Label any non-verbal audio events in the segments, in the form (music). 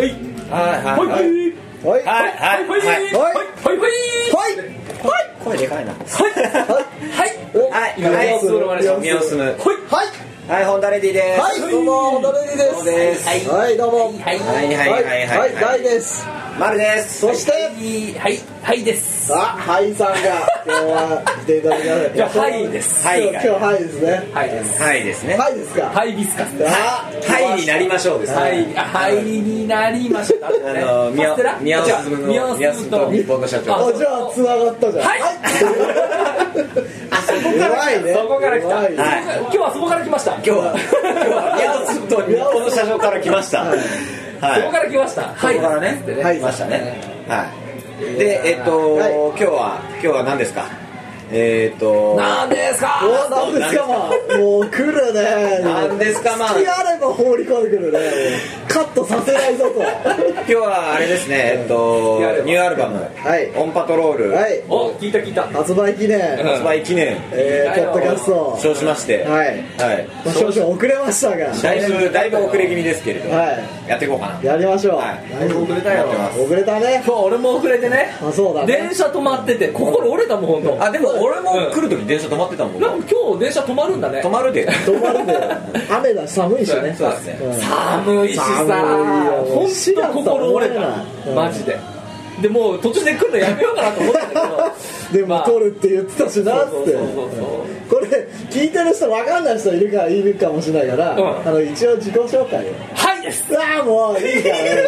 はいはいはいはいほいほいはいはいはいはいほいほいほいほい声でかいなはいはいはい様子をお願い宮尾進むほいはいはいホンダレディですはいどうも小田レディですはいはいどうもはいはいはいはいはいはいい大です丸ですそしてはいはいですあはいさんが今日は来ていただきましたじゃはいですはい今日はいですねはいですはいですねはいですかハイビスカスあはいになりましょうですはい。あはいになりましたあの宮尾宮進むの宮進むと日本の社長。あじゃあ繋がったじゃん。はい。(laughs) あそこからねそこから来た。偉いはい。今日はそこから来ました。今日は今日はと日本の社長から来ました。はい。そこから来ました。そこからね。はい。はい来ましたね。はい。でえっとはい。今日は今日は何ですか？えっとなんですかおなんですかまあ。もう来るね。何ですかまあ。隙あれば放り込んでくるねカットさせないぞと。今日はあれですねえっとニューアルバム。はい。オンパトロール。はい。お聞いた聞いた。発売記念。発売記念。えーポッドキャスト。称しまして。はい。はい。まあ少々遅れましたが。だいぶだいぶ遅れ気味ですけれどはやっていこうかな。いやりましょう。はい。だいぶ遅れたよ。遅れたね。今日俺も遅れてね。あそうだね。電車止まってて心折れたもん本当あでも俺も来る時電車止まってたもんな。んか今日電車止まるんだね。止まるで。止まるで。雨だし寒いしね。そうですね。うん寒いしさ本当心折れた。うんマジででもう途中で来るのやめようかなと思ったけど。(laughs) でも撮るって言ってたしなっつってこれ聞いてる人分かんない人いるかいるかもしれないから、うん。あの一応自己紹介を。はいです。ああもういいからね。(laughs) ね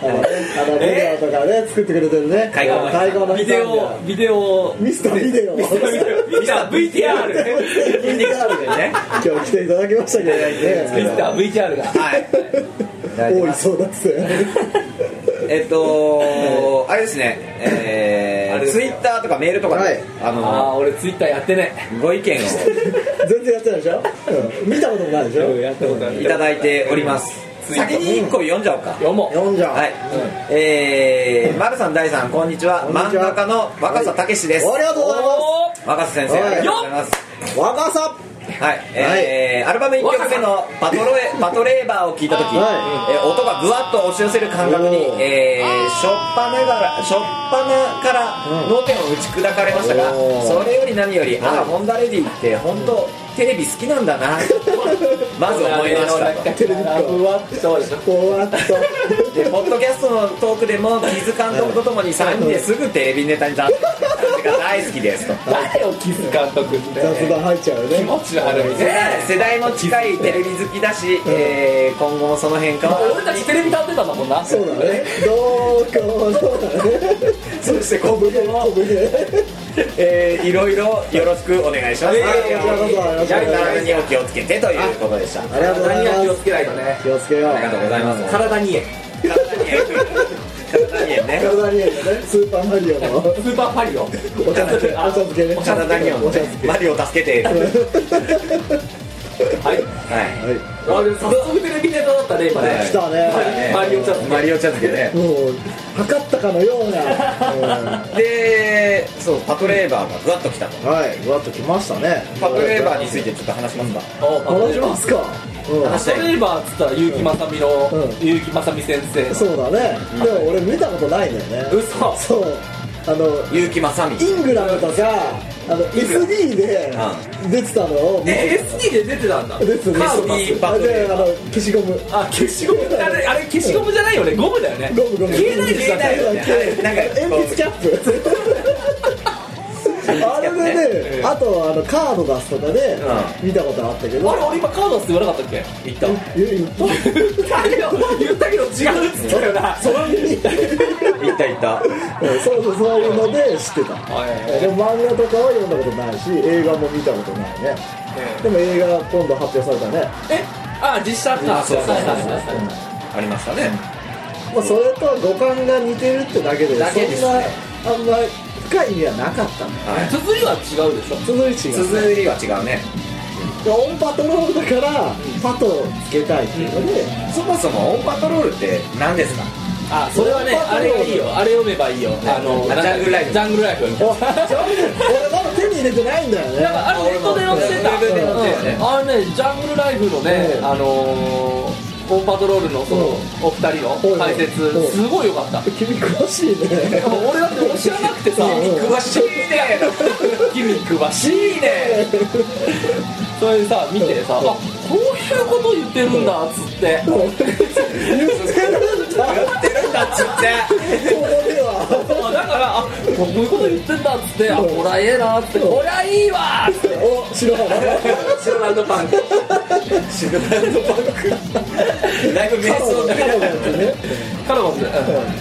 あのねあのビデオとかね作ってくれてるね。海外のビデオビデオ。ミスタービデオ。ミスター VTR 筋肉作でね今日来ていただきましたけどミスターね VTR が。はい。(laughs) 多いそうだっつってえっと (laughs) あれですねえーツイッターとかメールとかはい。であああの俺ツイッターやってねご意見を。(laughs) 全然やってないでしょ、うん、見たこともないでしょ？やったことあいただいております。先に1個読んじゃおうか。読もう。読んじゃう。はい、えー、丸さん大さんこんにちは。こんにちは。漫画家の若狭武史です、ありがとうございま若狭先生はいありがとうございます。す若さはい、えーアルバム1曲目のパトロエ「(laughs) パトレーバー」を聴いた時、はえー音がぐわっと押し寄せる感覚にえー、しょっぱながらしょっぱなから脳天を打ち砕かれましたが、それより何より、ああホンダレディって本当テレビ好きなんだなまず思いましたと。テレビっ子ふわっとでしょこうやっとでポッドキャストのトークでも木津監督とともに3人ですぐテレビネタに出す感じが大好きですと。誰よキス監督って。雑談入っちゃうよね気持ち悪い世代世代も近いテレビ好きだし、えー今後もその変化は。俺たちテレビ立ってたんだもんな。そうだね。どうかそうだね。そして今後も、小舟。えーいろいろよろしくお願いします、えーこちらにお気をつけてということでした。ありがとうございます。気をつけないとね気をつけよう。ありがとうございます。体に体に体にね体にいい。よねスーパーマリオの。スーパーパリオ。お茶漬け。お茶漬け。お茶漬け。マリオ助けてはい。はい。あれ早速テレビネタだったね今ね。はい来たね。マリオチャットマリオ茶漬けね。もう測ったかのような、(laughs) でそうパトレーバーがぐわっときたと。うん、はい。ぐわっときましたね。パトレーバーについてちょっと話しますか？話しますか、うん。パトレーバーっつったら結城まさみのうん。結城まさみ先生そうだね、でも俺見たことないんだよね。嘘。そうあの結城正美。イングランドとかあの SD で出てたのを、え SD で出てたんだ。出てたカーあの消しゴム。あ消しゴムあれあれ消しゴムじゃないよね。ゴムだよね。ゴムゴム。消えないです消えないよね。なんか鉛筆キャップあれでね、あとあのカード出すとかで見たことあったけど、あれ俺今カードって言わなかったっけ？言った。言言った言ったけど言ったけど違うっつったよ。なそのに。言った言った。うんそうそうそういうので知ってた。はい。でも漫画とかは読んだことないし映画も見たことないね。でも映画今度発表されたね、え？あ実写か。あそうそうそうありましたね。まあ、それと五感が似てるってだけでだけですそんなねあんま深い意味はなかったの。はい綴りは違うでしょ。続い違う。綴りは違うね。オンパトロールだからパトをつけたいっていうので、そもそもオンパトロールって何ですか？あそれはねあれがいいよ。あれ読めばいいよ。あのジャングルライフ。ジャングルライフ。みたいな手に入れてないんだよね。なんかあれネットで載って。たあれねジャングルライフのねうん。あのーオンパトロールのそのお二人の解説うん。すごい良かった。君詳しいね。俺だって知らなくてさう。ん詳しいね。(laughs) 君詳しいね。それでさ見てさあこういうこと言ってるんだっつって。言ってるん。だやってるんだっつって。ここでは。だからあこういうこと言ってんだっつってあこりゃええなっつってこりゃいいわっつって。お白浜シロランドパンク。シグナルドバンク。だいぶ瞑想だカラバンってね。カロボンズ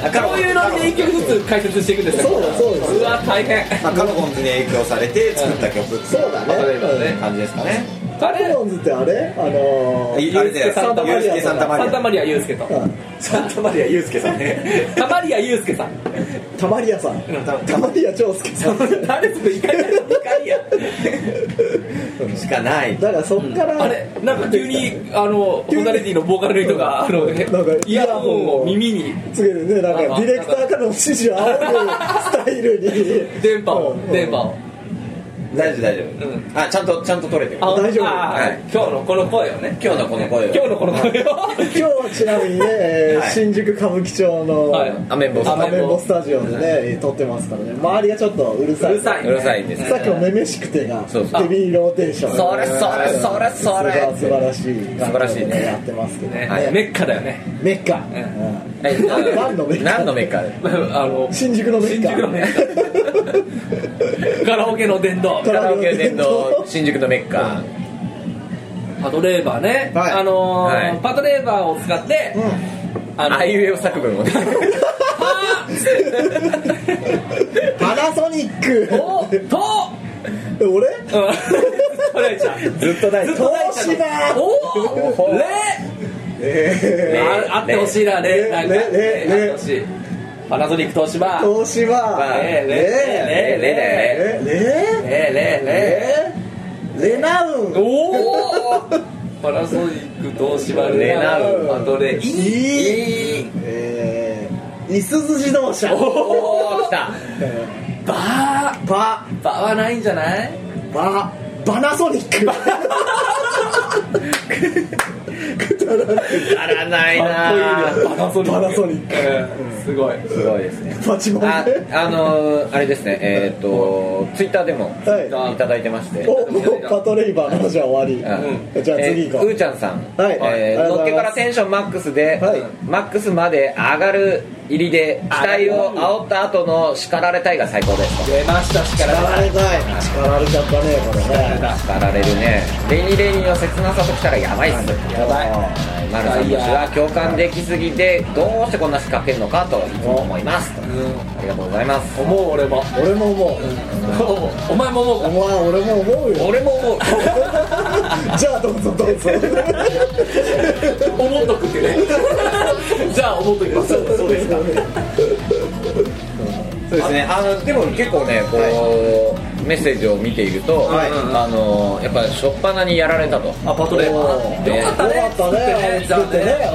あカロこういうのに一曲ずつ解説していくんですよそうだそう。ですうわ大変。まあカノボンズに影響されて作った曲ってそうだね。感じですかねあれカラバンズってあれ？あのー、あれだよ。サンタマリアユースケサンタマリア。サンタマリアユースケとうん。サンタマリアユースケさんね。タマリアユースケさん。タマリアさん。タマリア長介さん。誰それ怒りや。怒りやしかない。だからそっからあれなんか急にあのホタレディのボーカルの人があのなんかイヤホンを耳に。つけてねなんかディレクターからの指示を仰ぐスタイルに。(laughs) 電波をうん。電波を大丈夫大丈夫、うん。あちゃんとちゃんと取れてる。あ大丈夫あはい今日のこの声をね。今日のこの声を。今日のこの声を。今日はちなみにね、えーはい。新宿歌舞伎町の、はい。アメンボスタジオでね、撮ってますからね。周りがちょっとうるさい。うるさい。ねうるさいです。さっきもめめしくてがそうそう。ヘビーローテーション。それそれそれそれ。素晴らしい素晴らしいね。やってますけど。ね。はい。メッカだよね。メッカ、ん。うんえ何のメッカ？何のメッカ？で (laughs) あの新宿のメッカ。新宿のメッカ。(laughs) カラオケの殿堂カラオケ殿堂新宿のメッカ。パトレーバーね、はい。あのーはい。パトレーバーを使って、あのあいうえお作文をね。パナソニック。おと。俺？うん。ちゃん。ずっと大ずっと大ちゃん東芝。おレえああってほしいなレなんかレレレあってほしいパナソニック東芝。ー、東芝。レレレレレえレレレレレレナウン。おおパナソニック東芝レナウン。パトレイいい。えー、いすゞ自動車。おお来た。バー。ババーはないんじゃない？ババナソニック (laughs) くだらないかっこいいなね。パナソニック。パナソニック。うん。すごい。すごいですね。パチモンあね。あのーあれですね。えっ、とツイッターでもはい。いただいてまして。おもうパトレイバーの話は終わり、うん。じゃあ次行こう、えーうーちゃんさん、はい。えのっけからテンションマックスで、はい。マックスまで上がる入りで期待を煽った後の叱られたいが最高です。出ました力叱られたい。叱られちゃったねこれね。叱られるね。レニレニの切なさときたらやばいっす。やばい。はい。マルさんとしては共感できすぎてどうしてこんな叱ってんのかといつも思います。とありがとうございます。思う俺も。俺も思う、お前も思う。かお前俺も思うよ。俺も思う。(laughs) じゃあどうぞどうぞ。(laughs) 思っとくってね。(laughs) じゃあ思っときます。そうですかそうですね。あのでも結構ねこう、メッセージを見ていると、はい。あのやっぱり初っ端にやられたと。あパトレよかったねよかったね。作ってね。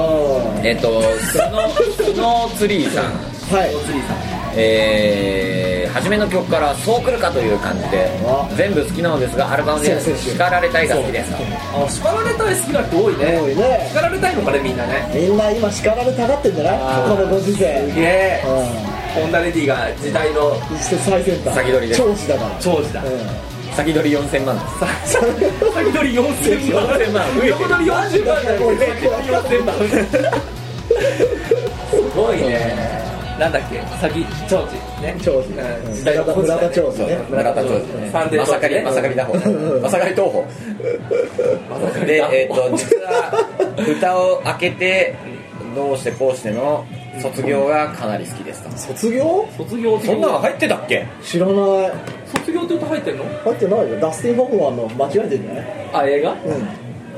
えっとスノスノーツリーさん。うんはいえー、初めの曲からそうくるかという感じであ全部好きなのですがアルバムで叱られたいが好きです。とあ叱られたい好きな人多いね。多いね。叱られたいのかねみんなね。みんな今叱られたがってんじゃないこのご時世。すげえ。うホンダレディが時代のんそして最先端先取りで。す長子だから。長寿だ。う先取り4000万です。先取り4000万。4000万横取り40万だよ。先取り4000万。(laughs) すごいねなんだっけ？先長寿？ね。ん長子うん。うん。村田村田長子ね。村田長うんサンデーまさかりまさかりだ方。まさかり東宝でえっ、と実は蓋を開けてどうしてこうしての卒業がかなり好きですと。卒業？卒業そんなの入ってたっけ？知らない。卒業って歌入ってんの？入ってないよ。ダスティン・ホフマンの間違えてんじゃないあ映画？うん。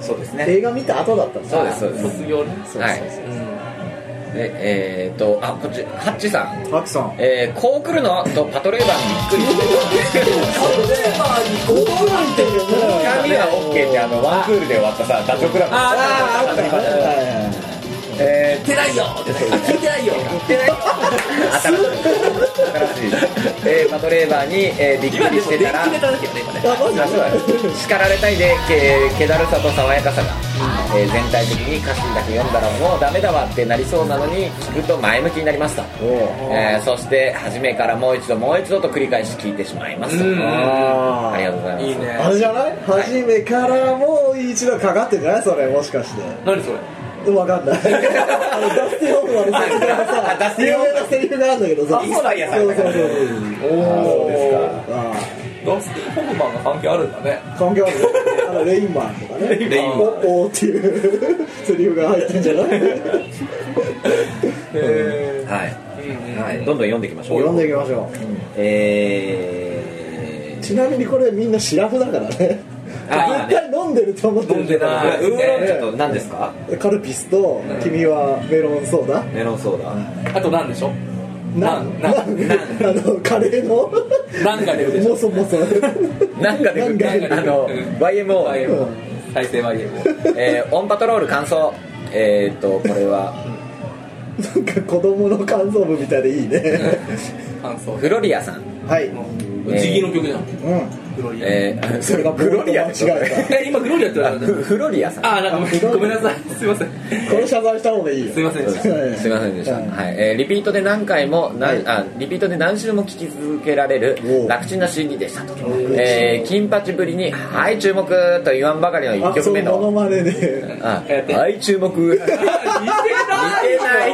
そうですね。映画見た後だったんだ。そうですそうです。卒業ね。そうそうそう。はいええー、とあこっちハッチさん。ハキさん。えー、こう来るのとパトレーバーにびっくりしてこうなんてるよね髪は OK ってあのワンクールで終わったさダチョウ倶楽部。ああああったね。当たり前だはいはいえ言ってないよって。聞いてないよー、新しい。新しい、えー、パトレーバーに、えー、びっくりしてたら。叱られたいでけ気だるさと爽やかさが、えー全体的に歌詞だけ読んだらもうダメだわってなりそうなのに聞くと前向きになりますと、おうえーそして初めからもう一度もう一度と繰り返し聞いてしまいます。ありがとうございます。いいね。あれじゃない。初めからもう一度かかってんじゃない？それもしかして。何それ？わかんない。(laughs) あの、ダスティン・ホフマンの説明がさ、ダスティンホフマン有名なセリフがあるんだけどさ、そうそうれたからそうそう。あそうですか。あダスティン・ホフマンが関係あるんだね。あ関係あるあの、レインマンとかね。レインマン。おおーっていうセリフが入ってんじゃない？へ (laughs) はい、うんはい、どんどん読んでいきましょう読んでいきましょえう。ちなみにこれみんなシラフだからね。あ絶対飲んでると思ってる飲んでなウーロン茶と何ですか？カルピスと、君はメロンソーダ。メロンソーダ。あと何でしょ？なん、ななんん、(laughs) あの、カレーの、何が出るでしょ？もそもそ。なんかでなんかであの YMO、再生 YMO えー、オンパトロール感想。えー、っとこれは。なんか子供の感想文みたいでいいね。感想。フロリアさん。はい。地義の曲じゃん。うん。グロリア。えー、(laughs) それがフロリア。間違 (laughs) ええ今グロリアって言われたフ (laughs) フロリアさん。あなんかごめんなさい。すいません。た。これ謝罪した方がいいよ。すいませんでした。はい。すいませんでした、ははい。いえーリピートで何回も、なはい。あリピートで何週も聴き続けられる楽ちんな CD でした。と、えー金八ぶりに「はい注目」と言わんばかりの1あ、そう、曲目の。モノマネで。あやって。はい注目。似てない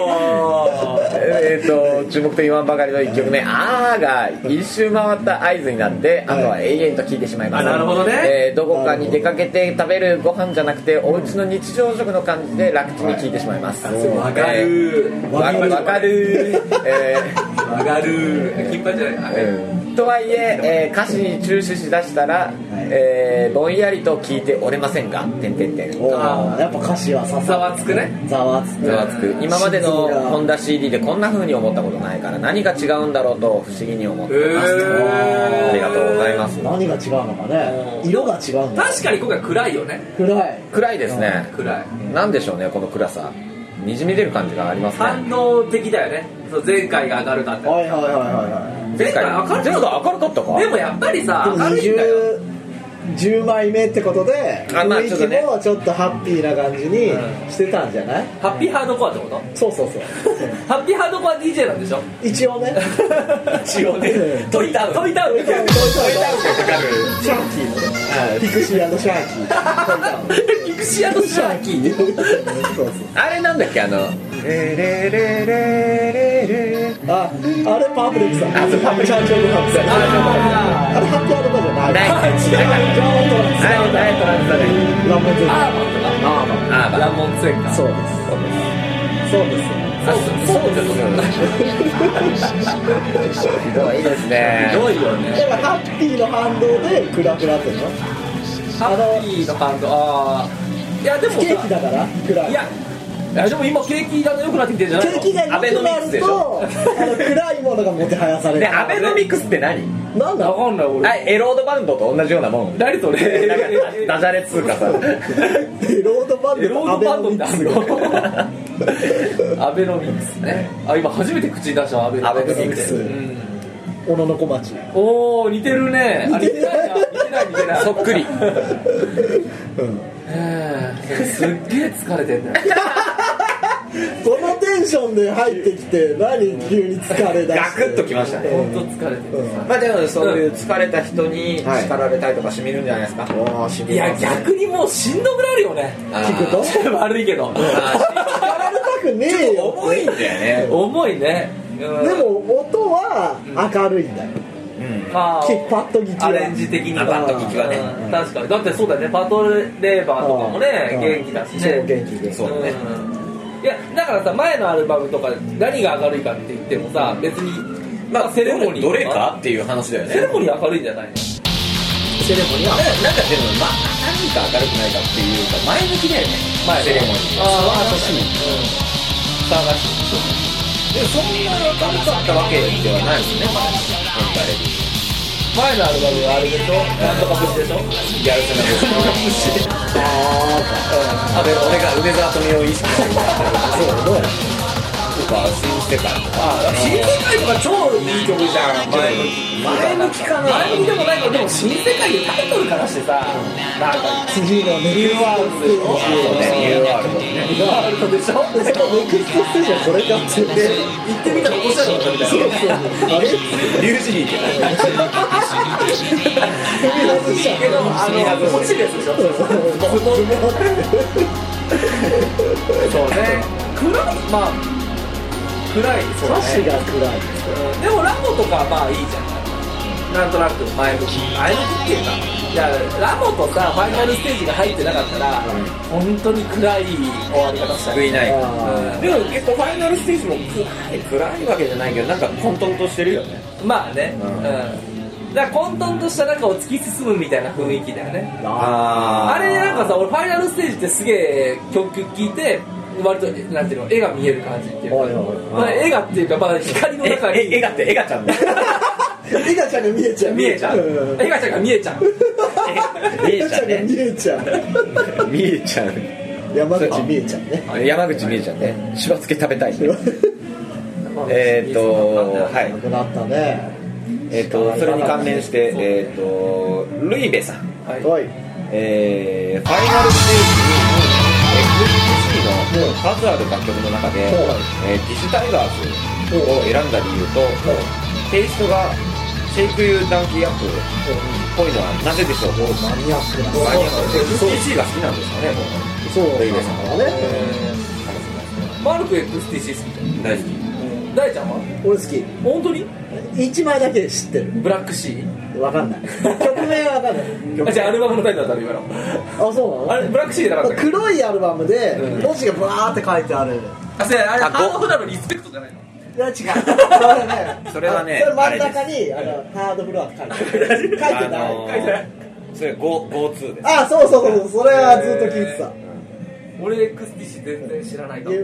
えー、と注目と言わんばかりの1曲目「あー」が一周回った合図になってあとは永遠と聴いてしまいます、あなるほどね。えーどこかに出かけて食べるご飯じゃなくてお家の日常食の感じで楽ちんに聴いてしまいます、わかる。えーわわかる。えーわかる。(laughs) 金八じゃない。うんとはいええー歌詞に注視しだしたら、えーぼんやりと聞いておれませんが「てんてんてん」やっぱ歌詞はざわつくね。ざわつく。ざわつく。今までのホンダ CD でこんな風に思ったことないから何が違うんだろうと不思議に思っています、へー。ありがとうございます。何が違うのかね。色が違う。確かに今回暗いよね。暗い。暗いですね。暗い。なんでしょうねこの暗さ。にじみ出る感じがありますね。反応的だよね。そう前回が明るかったはいはいはいはいは前回明るかった前回明るかったかでもやっぱりい。さ明るいんだよ20 10枚目ってことであまあ雰囲気ちょっとね。もちょっとハッピーな感じにうんしてたんじゃない？ハッピーハードコアってこと？そうそうそう。ハッピーハードコア DJ なんでしょ？一応ね。一応ね。うん。トイタウン。トイタウン。トイタウントイタウンシャーキーのねピクシーシャーキー。(laughs) ピクシーシャーキー。そうそうあれなんだっけ？あの。レレレレレレああれパープレックさんあそうパープレックチャーチョーのハッピーああれハッピーアドバーじゃないないジャーントランスはいはいトランスだねラモンゼアー。バンとかアーバンあーラモンツェンかそうですそうですよあそうそうですひどいですねひどいよねだからハッピーの反動でクラクラってのハッピー。の反動ああいやでもさケーキだからクラいやいやでも今景気が良くなってきてるんじゃないの？景気が良アベノくなミクスでしるとあの暗いものがもてはやされる。でアベノミクスって何？なんだ？わかんない俺。あエロードバンドと同じようなもん。何それ？ダジャレっつうかさ。エロードバンドエロードバンドってあるの？のアベノミクスね。あ今初めて口に出したアベノミクスアベノミクス。うん小野の小町。おお似てるね。あ似てないな。似てない似てない。そっくり。うん。すっげえ疲れてんだよ。(laughs) このテンションで入ってきて何急に疲れだガクッときましたね。本当疲れてまあでもそういう疲れた人にはい。叱られたりとかしみるんじゃないですか、ああしい。や逆にもうしんどくなるよね。聞くと悪いけど。(laughs) 疲れたくねえよ。重いんだよね。重いね。うんでも音は明るいんだよ。うん。まあきパッと聞きは。アレンジ的にあパッと聞きはね。うん。確かに。だってそうだよね。パトレーバーとかもねうん。元気だし超ね元気で。そうだね。うん。いやだからさ前のアルバムとか何が明るいかって言ってもさ別にまあセレモニーとどれかっていう話だよね。セレモニー明るいんじゃないの？セレモニーは。ななんかでもまあ何か明るくないかっていうか前向きだよね。前セレモニーああ素晴らしい騒がしいでもそんなに明るかったわけではないですね。前のアルバムはあれでしょ？なんとか節でしょ？ギャルセナ節 (laughs) あで俺が梅沢富美男を意識してる。(laughs) そうねとか新世界とかあ新世界とか超いい曲じゃん前前向きかな前向きでもないけどでも新世界でタイトルからしてさなんか次のニューワールドでしょニューワールドねニューワールドでしょネクストステージはこれかって言って行ってみたら面白いのみたいなあれリュウジリーって踏み外したけどあの落ちるやつでしょそうね。暗いまあ暗い。そう歌詞ね。が暗い。うん。でもラモとかはまあいいじゃないなんとなく前向き。前向きっていうか。いやラモとさファイナルステージが入ってなかったら本当に暗い終わり方した救い。ないあでも結構ファイナルステージも暗い暗いわけじゃないけどなんか混沌としてるよね。まあね。ううん。ん、だから混沌とした中を突き進むみたいな雰囲気だよね。ああれなんかさ俺ファイナルステージってすげえ曲聴いて割となんていうの絵が見える感じっていうか、はいはいまあ、絵がっていうか、まあ、光の中に。ええエガってエガちゃんねエガちゃんが見えちゃう。見えちゃう。うん。絵がちゃんが見えちゃう。見エガちゃんがえちゃんね見えちゃう。見えちゃう。山口見えちゃうね。山口見えちゃんね。しば漬け食べたいね。えーっとはい。なくなったね。えーっとそれに関連してえーっとルイベさん。はい。はい。えーファイナルステージに数ある楽曲の中で、えーディスタイガーズを選んだ理由と、テイストが Shake You Donkey Up っぽいのはなぜでしょう？マニアックな。マニアック。 XTC が好きなんですかねそう。ルイベさんだね。マルク XTC 好き大好き。大ちゃんは？俺好き。本当に？一枚だけ知ってる。 Black Sea？わかんない。曲名はわかんない。あじゃあアルバムのタイトルだったら今の。あそうなの？あれ Black Sea じゃなかったっけ？黒いアルバムでうん。文字がバーって書いてある。あそれあれあハードフロアのリスペクトじゃないの？いや違う。それね (laughs) それはねあそれ真ん中にあのハードフロアって書いてある。書いてないあのー書いてない。それです。あそうそうそうそれはずっと聞いてた。俺 XTC 全然知らないかも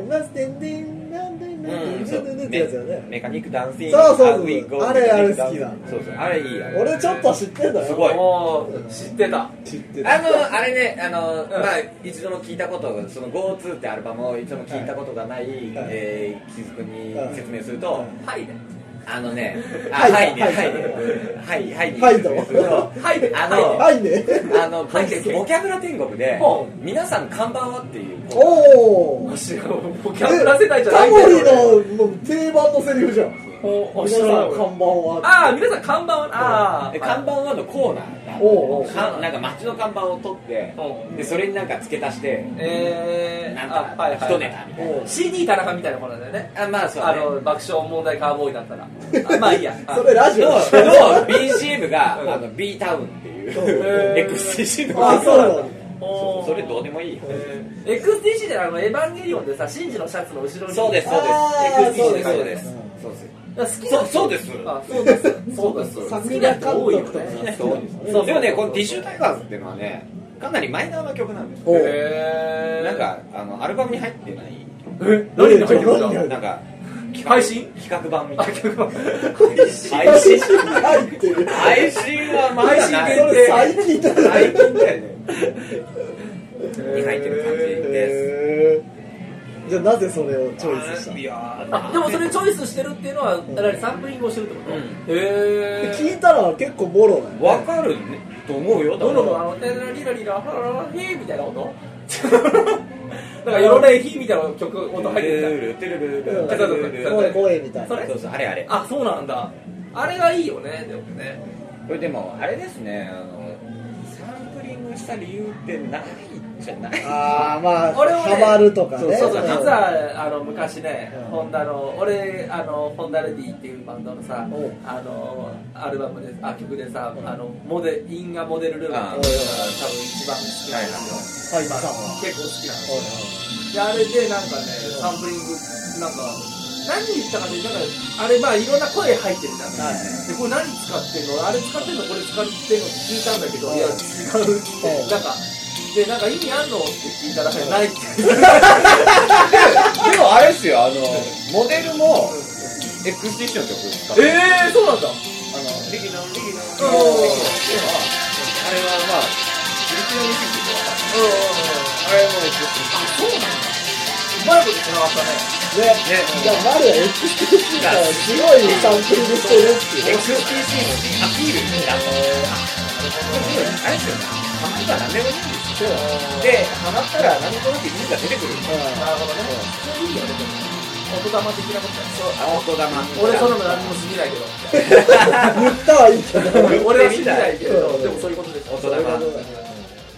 Mechanic Dancing そうそうそうあれあれ好きだ。そうそう。あれいいや俺ちょっと知ってんだよ。すごい。もう知ってた。知ってた。あのあれねあの、まあ一度も聞いたことがその Go 2 ってアルバムを一度も聞いたことがない、えー、キズくん。に説明すると、はいねあのねあはい。はいねははいいね。はいはいにはいはい。ねあの、はいね。あの、ボキャブラ天国でほ、皆さん看板はっていう。おおボキャブラ世代じゃなタいけど。モリの定番のセリフじゃん。お皆さん看板はああ皆さん看板はあ看板はのコーナー。おうかなんか街の看板を取ってうでそれになんか付け足してえー、なんあはいはい。か一ネタみたいな。CD 田中みたいなものだよね。あまあそうね。あの爆笑問題カーボーイだったら。あ (laughs) まあいいや。それラジオののだ BGM がうんあの B タウンっていうへー。XCC のあそうなの。そうそれどうでもいいよ。えー。XTC であのエヴァンゲリオンでさシンジのシャツの後ろに。そうですそうです。XCC ですそうそうです。そうですそうそうです。あそうです。そうです。桜監督とかね。そう。でもねこのティッシュタイガーズっていうのはねかなりマイナーな曲なんですおう。へー。なんかあのアルバムに入ってない。え？何が入ってるんなんか配信？企画版みたいな。配配信入ってる。配信はまだない。最近だよね。に入ってる感じですじゃあなぜそれをチョイスしたの？いやあでもそれチョイスしてるっていうのは何サンプリングをしてるってこと、うん。へえ聞いたら結構ボロだよね。わかるねと思うよどのあのテラリラリラハラララヘーみたいな音 (laughs) なんかいろんなヒみたいな曲音入ってるテルルルルル声声みたいな。そうそうあれあれ。あそうなんだ。あれがいいよねでもね。これでもあれですねあのサンプリングした理由ってないないああまあ俺ハマるとかね。そうそうう。ん。実はあの昔ね、うん。ホンダの俺あのホンダレディっていうバンドのさあのアルバムであ曲でさ、うん。あのモデインガモデルルームあっていうのが多分一番好きなんですよ、はいはいは。い結構好きなんですよ。であれでなんかねサンプリングなんか何言ったかねなんかあれまあいろんな声入ってるじゃん、はい。でこれ何使ってんの？あれ使ってんの？これ使ってんの？って聞いたんだけど、いや違うなんかでなんか意味あんのって聞いたらないって。(laughs) でもあれですよあのモデルもエクスティションってことですかええー、そうなんだ。あのリギノンリギノンうん。うんうんあれはまあフリキノミキってうんうんうん。あれもエクスティションそうなんだ。うまいこと繋がったね。ね、じゃあ、マルは XTC からすごいサンプリングしてるってい。う。XTC アピールになったあれですよね。ハマったら何でもいいんですよでハマったら何となく意味が出てくる。なるほどね。それいいよねでも音玉的なことだよあ音玉俺そんなの何も信じないけど。(laughs) 言ったはいいけど。(laughs) 俺は信じないけどうん。でもそういうことです音玉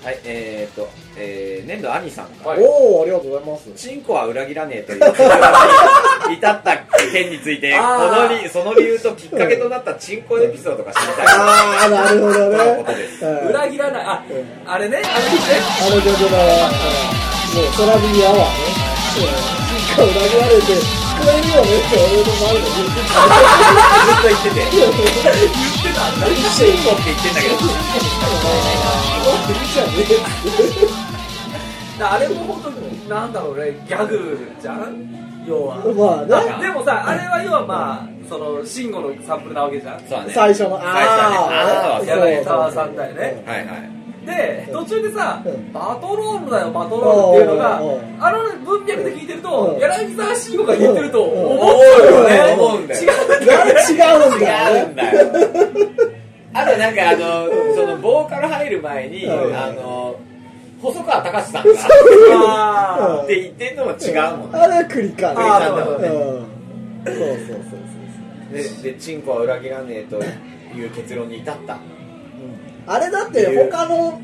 はいえー、っと、えー、粘土兄さんが、はいおお、ありがとうございます。チンコは裏切らねえという結論に至った件についてこのりその理由ときっかけとなったチンコエピソードが知りたいああ、なるほどとのねこ。とですうん裏切らないあうんあれねあれねあの曲だわ。もう、空耳アワーね。実家裏切られて、これいよねって俺の前で言ってた。ずっと言ってて言ってたんだチンコって言ってんだけどもういいじゃね。えあれも本当なんだろうね。ギャグじゃん要はまあ。でもさあれは要はまあその慎吾のサンプルなわけじゃんね最初の、最初はあね柳沢さんだよねはいはいで途中でさうん。バトロールだよバトロールっていうのがあの文脈で聞いてるとうん。柳沢慎吾が言ってるとうん。思う。よね思うんだよ違うんだよね。違うんだよね。違うんだよあとなんかあのそのボーカル入る前にうん。あの細川隆さんがあって言ってんのも違うもんね。あれは繰り返あーそうだね。うん。そうそうそうそう。ででチンコは裏切らねえという結論に至ったあれだって他の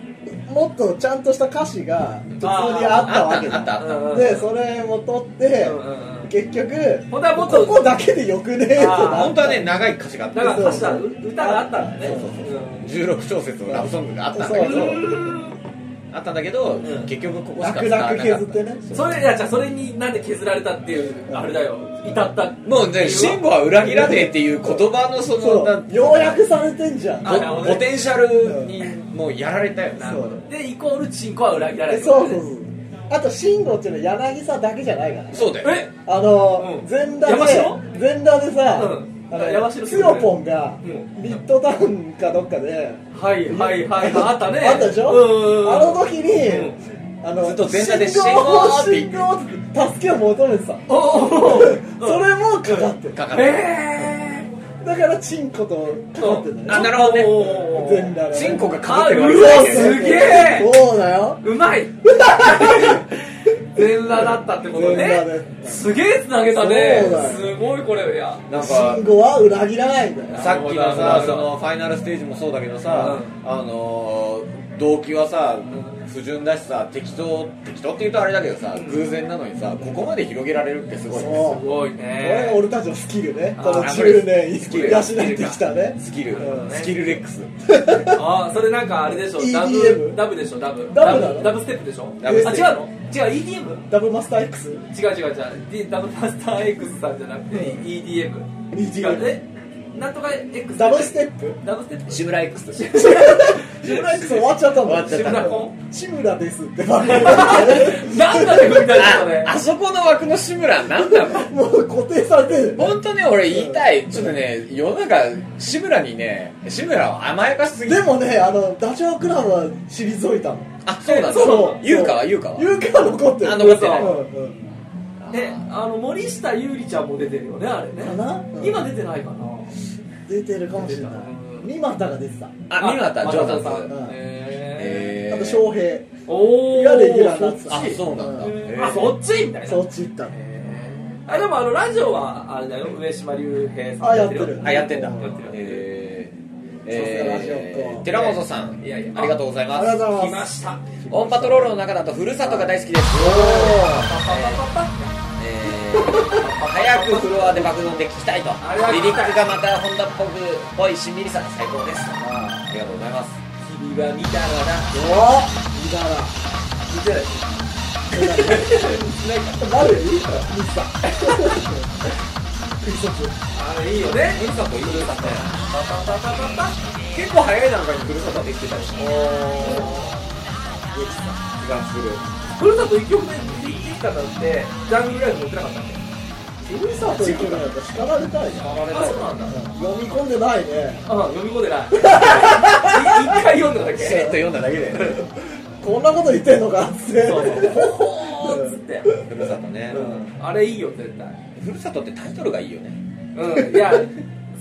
もっとちゃんとした歌詞が普通にあったわけあったあったうんでそれも取って結局本当はもっとここだけでよくねえ本当はね長い歌詞があっただから歌詞だ歌があったんだね。そうそう16小節のラブソングがあったんだけどあったんだけど、ん。結局ここしか楽使わな削ってね。それいやじゃあそれになんで削られたっていうあれだよ。至った。もうね慎吾は裏切らねえっていう言葉のそのよう。やくされてんじゃん。ポテンシャルにもうやられたよな。でイコールチンコは裏切られるそうそうそうあと慎吾っていうのは柳沢だけじゃないからね。そうだよ。えあのうん。全裸山で城？全裸でさうんあの山城ツヨポンがうんミッドタウンかどっかではいはいはいあったねあったでしょあの時にうんあのずっと全裸で信信号信号って助けを求めてた。おおそれもかかってるかかってえだからチンコとかかってるん。だあよなるほどね。全裸チンコがかぶってるわあけじゃないけどすげえ。そうだよ。うまい (laughs) 全裸だったってことね。ですげえつなげたね。すごいこれいや。なんか慎吾は裏切らないんだよ。さっきのさそのファイナルステージもそうだけどさ、うあのー動機はさ不純だしさ適当適当って言うとあれだけどさ偶然なのにさここまで広げられるってすごいすごいこれ俺たちのスキルね。この10年スキル。養ってきたね。スキル、うん。スキルレックス。あそれなんかあれでしょ。ダブダブでしょダブ。ダブダブステップでしょ。ダブステップ。あ違うの？違う EDM? ダブマスター X 違う違う違う。D ダブマスター X さんじゃなくて EDM 違う。え？なんとか X ダブステップダブステップ志村 X として。(laughs) 志村 X 終わっちゃったんだ終わっちゃった。志村コン？志村ですって番組。だったねなんだねみたいね。ああそこの枠の志村なんなのもう固定されてる。本当ね俺言いたい。ちょっとね世の中志村にね志村は甘やかしすぎでもねあのダチョウ倶楽部は退いたのあそうなんだ。そう。優香は優香は。優香は残ってる。あ残ってない。う。んうん。であの森下優里ちゃんも出てるよねあれね。かな？うん。今出てないかな。出てるかもしれない。うん三股が出てた。あ三股ジョーダンスさん。あと翔平。ーおおがレギュラーになってた。あそうなんだ。うんへー。あそっちみたいな。そっち行ったのあでもあのラジオはあれだよ。上島竜兵さんあやってる。あやってんだ。やってるえー寺本さんいやいやありがとうございありがます来とうございました。オンパトロールの中だとふるさとが大好きです。えー早くフロアで爆飲んで聞きたいと。リリックがまた本田っぽくぽいしんみりさ最高です。あありがとうございます。君は見たらな。お見たら。見てないマルいいあれいいよね。ふるさといいですねパパパパパパ結構早い段階にふるさとできてたでしょい激さ気がするふるさと一曲目できたのってジャングルライフ持ってなかったっけふるさと行くのやったら叱られたいじゃんあそうなんだ読み込んでないねあ読み込んでない一回読んだだけしれっと読んだだけでこんなこと言ってんのかってそうそうほほーっつって、ふるさとね、うん、あれいいよ。絶対ふるさとってタイトルがいいよね。うん、いや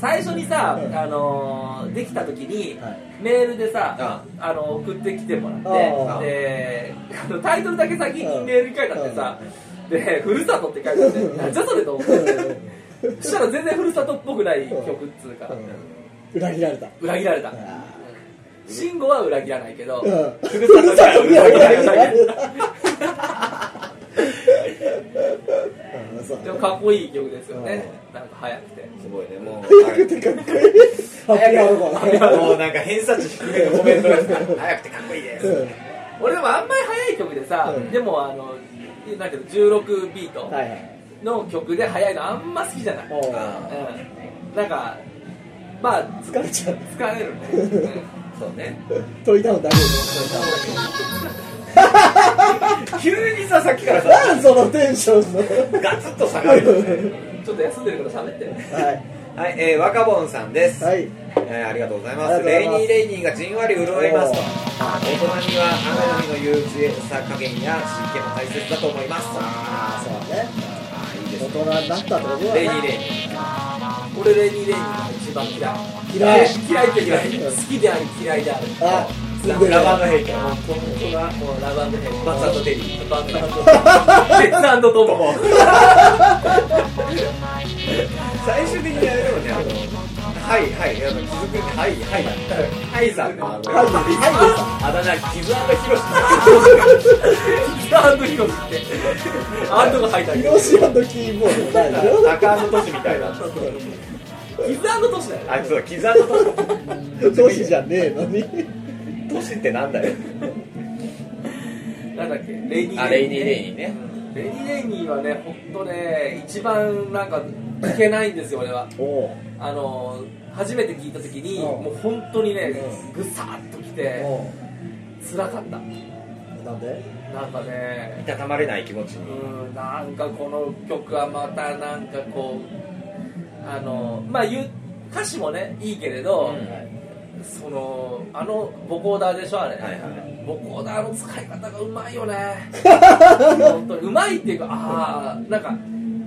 最初にさ、あのーできた時に、はい。メールでさああ。の送ってきてもらってでタイトルだけ先にメールに書いてあってさで「ふるさと」って書いてあってなんじゃそれと思って。そしたら全然ふるさとっぽくない曲っつうか。裏切られた。裏切られた。あ慎吾は裏切らないけどふるさとが裏切られたでもかっこいい曲ですよね。なんか早くて。すごいねもう。早くてかっこいい。ハッピーアルバムもうなんか偏差値低めのコメントですから。早くてかっこいいです、うん。俺でもあんまり速い曲でさ、うん。でもあのなんけど16ビートの曲で速いのあんま好きじゃない、おう。ん、なんかまあ疲れちゃう。疲れるね、うん。そうね。トイタウンだけで (laughs) 急にささっきからさなんそのテンションの。ガツッと下がるよね。ちょっと休んでるから喋ってはい。はい、えー、若ボンさんです、はい。えーありがとうございます。レイニーレイニーがじんわり潤います。とお大人には雨の日の憂鬱さ加減や湿気も大切だと思います。ああそうね。あーいいです大人になったってことだねレイニーレイニー。俺レイニー・レイニーが一番嫌い。嫌い。嫌いって嫌い。好きであり嫌いである。あラバーのヘイト本当だもうラバンドヘイバッツテリーバッツテッツトモ最終的にあれでもねあのはいはいあの気づくはいはいだはいさんのあのはいはいあだ名キズアンドヒロシキズアンドヒロシってアンドが入ったヒロシアンドキーボードないでしょ中野都市みたいなキズアンドトシだよねあそうキズ都市都市じゃねえのに都市ってなんだよ。なんだっけ？レイニー・あレイニーレイニーね。うん。レイニー・レイニーはね本当ね一番なんか聞けないんですよ俺は。あの初めて聞いた時にう。んもう本当にねうぐさっときてお辛かった。なんで？なんかねいたたまれない気持ちに。うんなんかこの曲はまたなんかこうあのまあ言う歌詞もねいいけれど、そのあのボコーダーでしょあれ、はいはい。ボコーダーの使い方がうまいよね。(laughs) 本当にうまいっていうかああなんか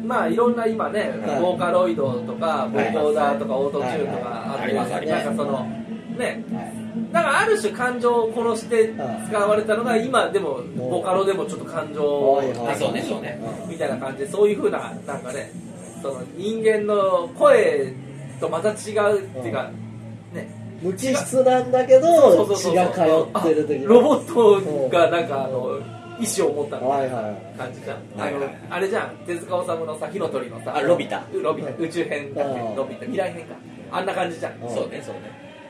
まあいろんな今ね、はい。ボーカロイドとかボコーダーとかオートチューンとかあって、はいはい。ありますありますなんかそのね。はい。なんかある種感情を殺して使われたのが今でもボカロでもちょっと感情をそうねそうね。みたいな感じでそういうふうななんかねその人間の声とまた違うっていうかね無機質なんだけど血が通ってるロボットがなんかあの意志を持ったはいはい感じじゃん、はいはいあのあれじゃん。手塚治虫のさ火の鳥のさあロビタ。ロビタ。宇宙編だっけ？うん。ロビタ。未来編か。あんな感じじゃん。うん。そうねそうね。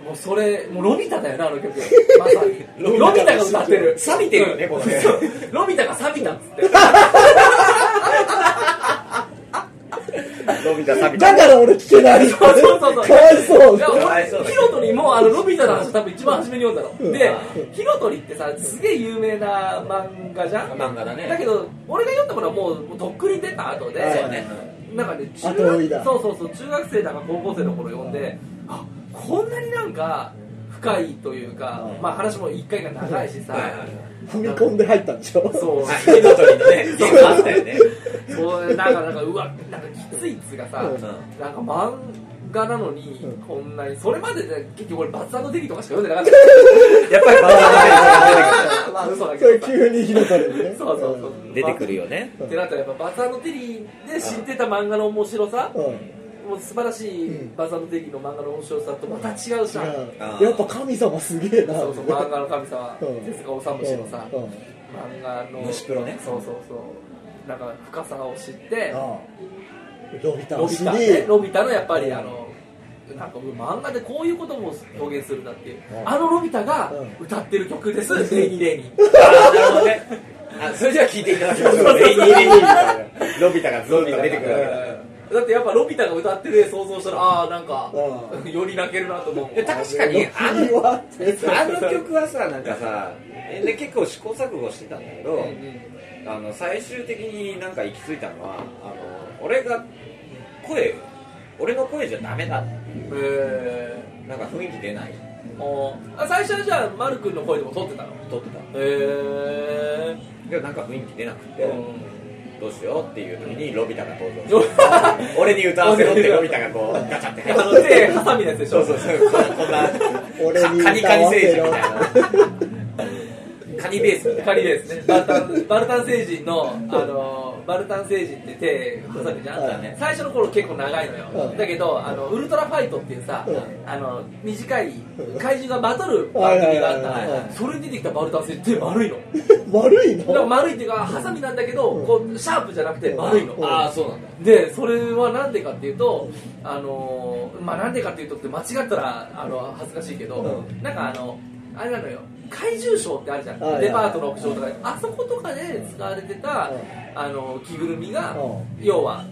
もうそれもうロビタだよなあの曲。(laughs) まさに。ロビタが歌ってる。錆びてるよねこのねそう。ロビタが錆びたっつって (laughs) ロビタ錆びた。だから俺聞けない。(laughs) そうそうそう。そう。かわいそういヒロトリもあのロビタの話多分一番初めに読んだのでうん。ヒロトリってさすげえ有名な漫画じゃん。漫画だね。だけど俺が読んだ頃はもうもうとっくに出た後で、はいそうね。なんかね中学そうそうそう中学生だか高校生の頃読んであこんなになんか深いというか、うん。まあ話も一回が長いしさ、はいはい踏み込んで入ったんでしょ？そう。あ火の鳥のね。ゲームあったよね。そうなんかなんかうわなんかきついっつうかさ、うん。なんか漫画なのにうん。こんなにそれまでで結局俺バツデリとかしか読んでなかった。(laughs) やっぱりバーまあ嘘だそれけどさ。急に火の鳥にね。そうそうそう。出てくるよね。ってなったらやっぱバツデリで知ってた漫画の面白さうんもう素晴らしいうんバツデリの漫画の面白さとまた違うじゃん、やっぱ神様すげえな。そうそう漫画の神様。うん。手塚治虫のさうん。うん。漫画の。虫プロね。そうそうそう。なんか深さを知ってああロビタロビの死タねにロビタのやっぱりうん。あのなんか漫画でこういうことも表現するんだっていう。うん。あのロビタがうん。歌ってる曲です「レイニーレイニー。あーなるほどね。あそれでは聞いていただきましょうレイニーレイニーみたいな。ロビタが出てくるわけだ」だってやっぱロビタが歌ってる絵想像したらああなんかうより泣けるなと思う。で確かにあのあの曲はさなんかさで結構試行錯誤してたんだけど、うんあの最終的になんか行き着いたのはあの俺が声俺の声じゃダメだっていうへなんか雰囲気出ない。あ最初はじゃあ丸くんの声でも撮ってたの？撮ってた。へえでもなんか雰囲気出なくて、うんどうしようっていう時にロビタが登場して俺に歌わせろってロビタがこうガチャって入あの手ハサミのやつでしょそうそうそう。こんな俺にカニカニ星人み歌たわいなカニベースみたいな仮ですね。バルタンバルタン星人のあのバルタン星人って手ハサミじゃん、はい。最初の頃結構長いのよ、はい。だけどあのウルトラファイトっていうさ、はいあの短い怪獣がバトる番組があったはいはい。はいはいのそれに出てきたバルタン星人手丸いの。(laughs) 丸いだからの丸いっていうかハサミなんだけどこうシャープじゃなくて丸いの、うん。ああそうなんだ。でそれはなんでかっていうとあのまあなんでかっていうとって間違ったらあの恥ずかしいけど、うなんかあのあれなのよ。怪獣ショーってあるじゃん、デパートの屋上とか。であそことかで使われてた、うんあの着ぐるみが、う要は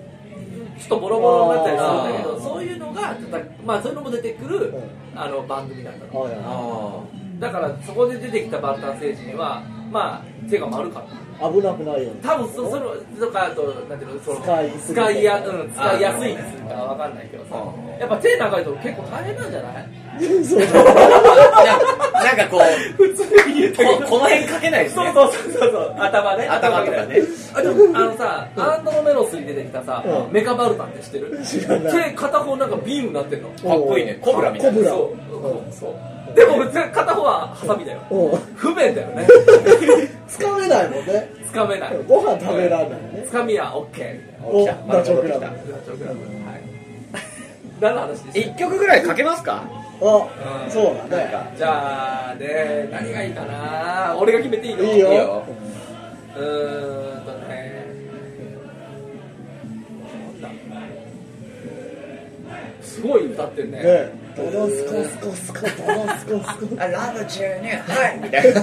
ちょっとボロボロになったりするんだけどそういうのがたたまあそういうのも出てくる、うんあの番組なんだの。はいはあだからそこで出てきたバルタン星人はまあ手が丸かったい危なくないように多分そそのとかあとなんていうのその使い使いや、うん、使いやすいにするかわかんないけどさ。うやっぱ手長いと結構大変なんじゃない？そうあなんかこう普通に言うとここの辺かけないですね。そうそうそうそう。そう頭ね。頭とかね。あでもあのさアンドロメロスに出てきたさ、うん。メカバルタンって知ってる？手片方なんかビームになってんの。かっこいいね。コブラみたいな。そう。そうそうでも片方はハサミだよ。う。ん不便だよね。つかめないもんね。つかめない。ご飯食べられないね。つかみは OK みたいな。おダチョウ倶楽部ダチョウ倶楽部。はい。何の話でした一曲ぐらいかけますか？あそうだね。なんかじゃあね何がいいかな？俺が決めていいの？いいよ。いいよ。うーんとね。すごい歌ってるね。ねドドスコスコスコドドスコスコあラブチューニュはい。みたいな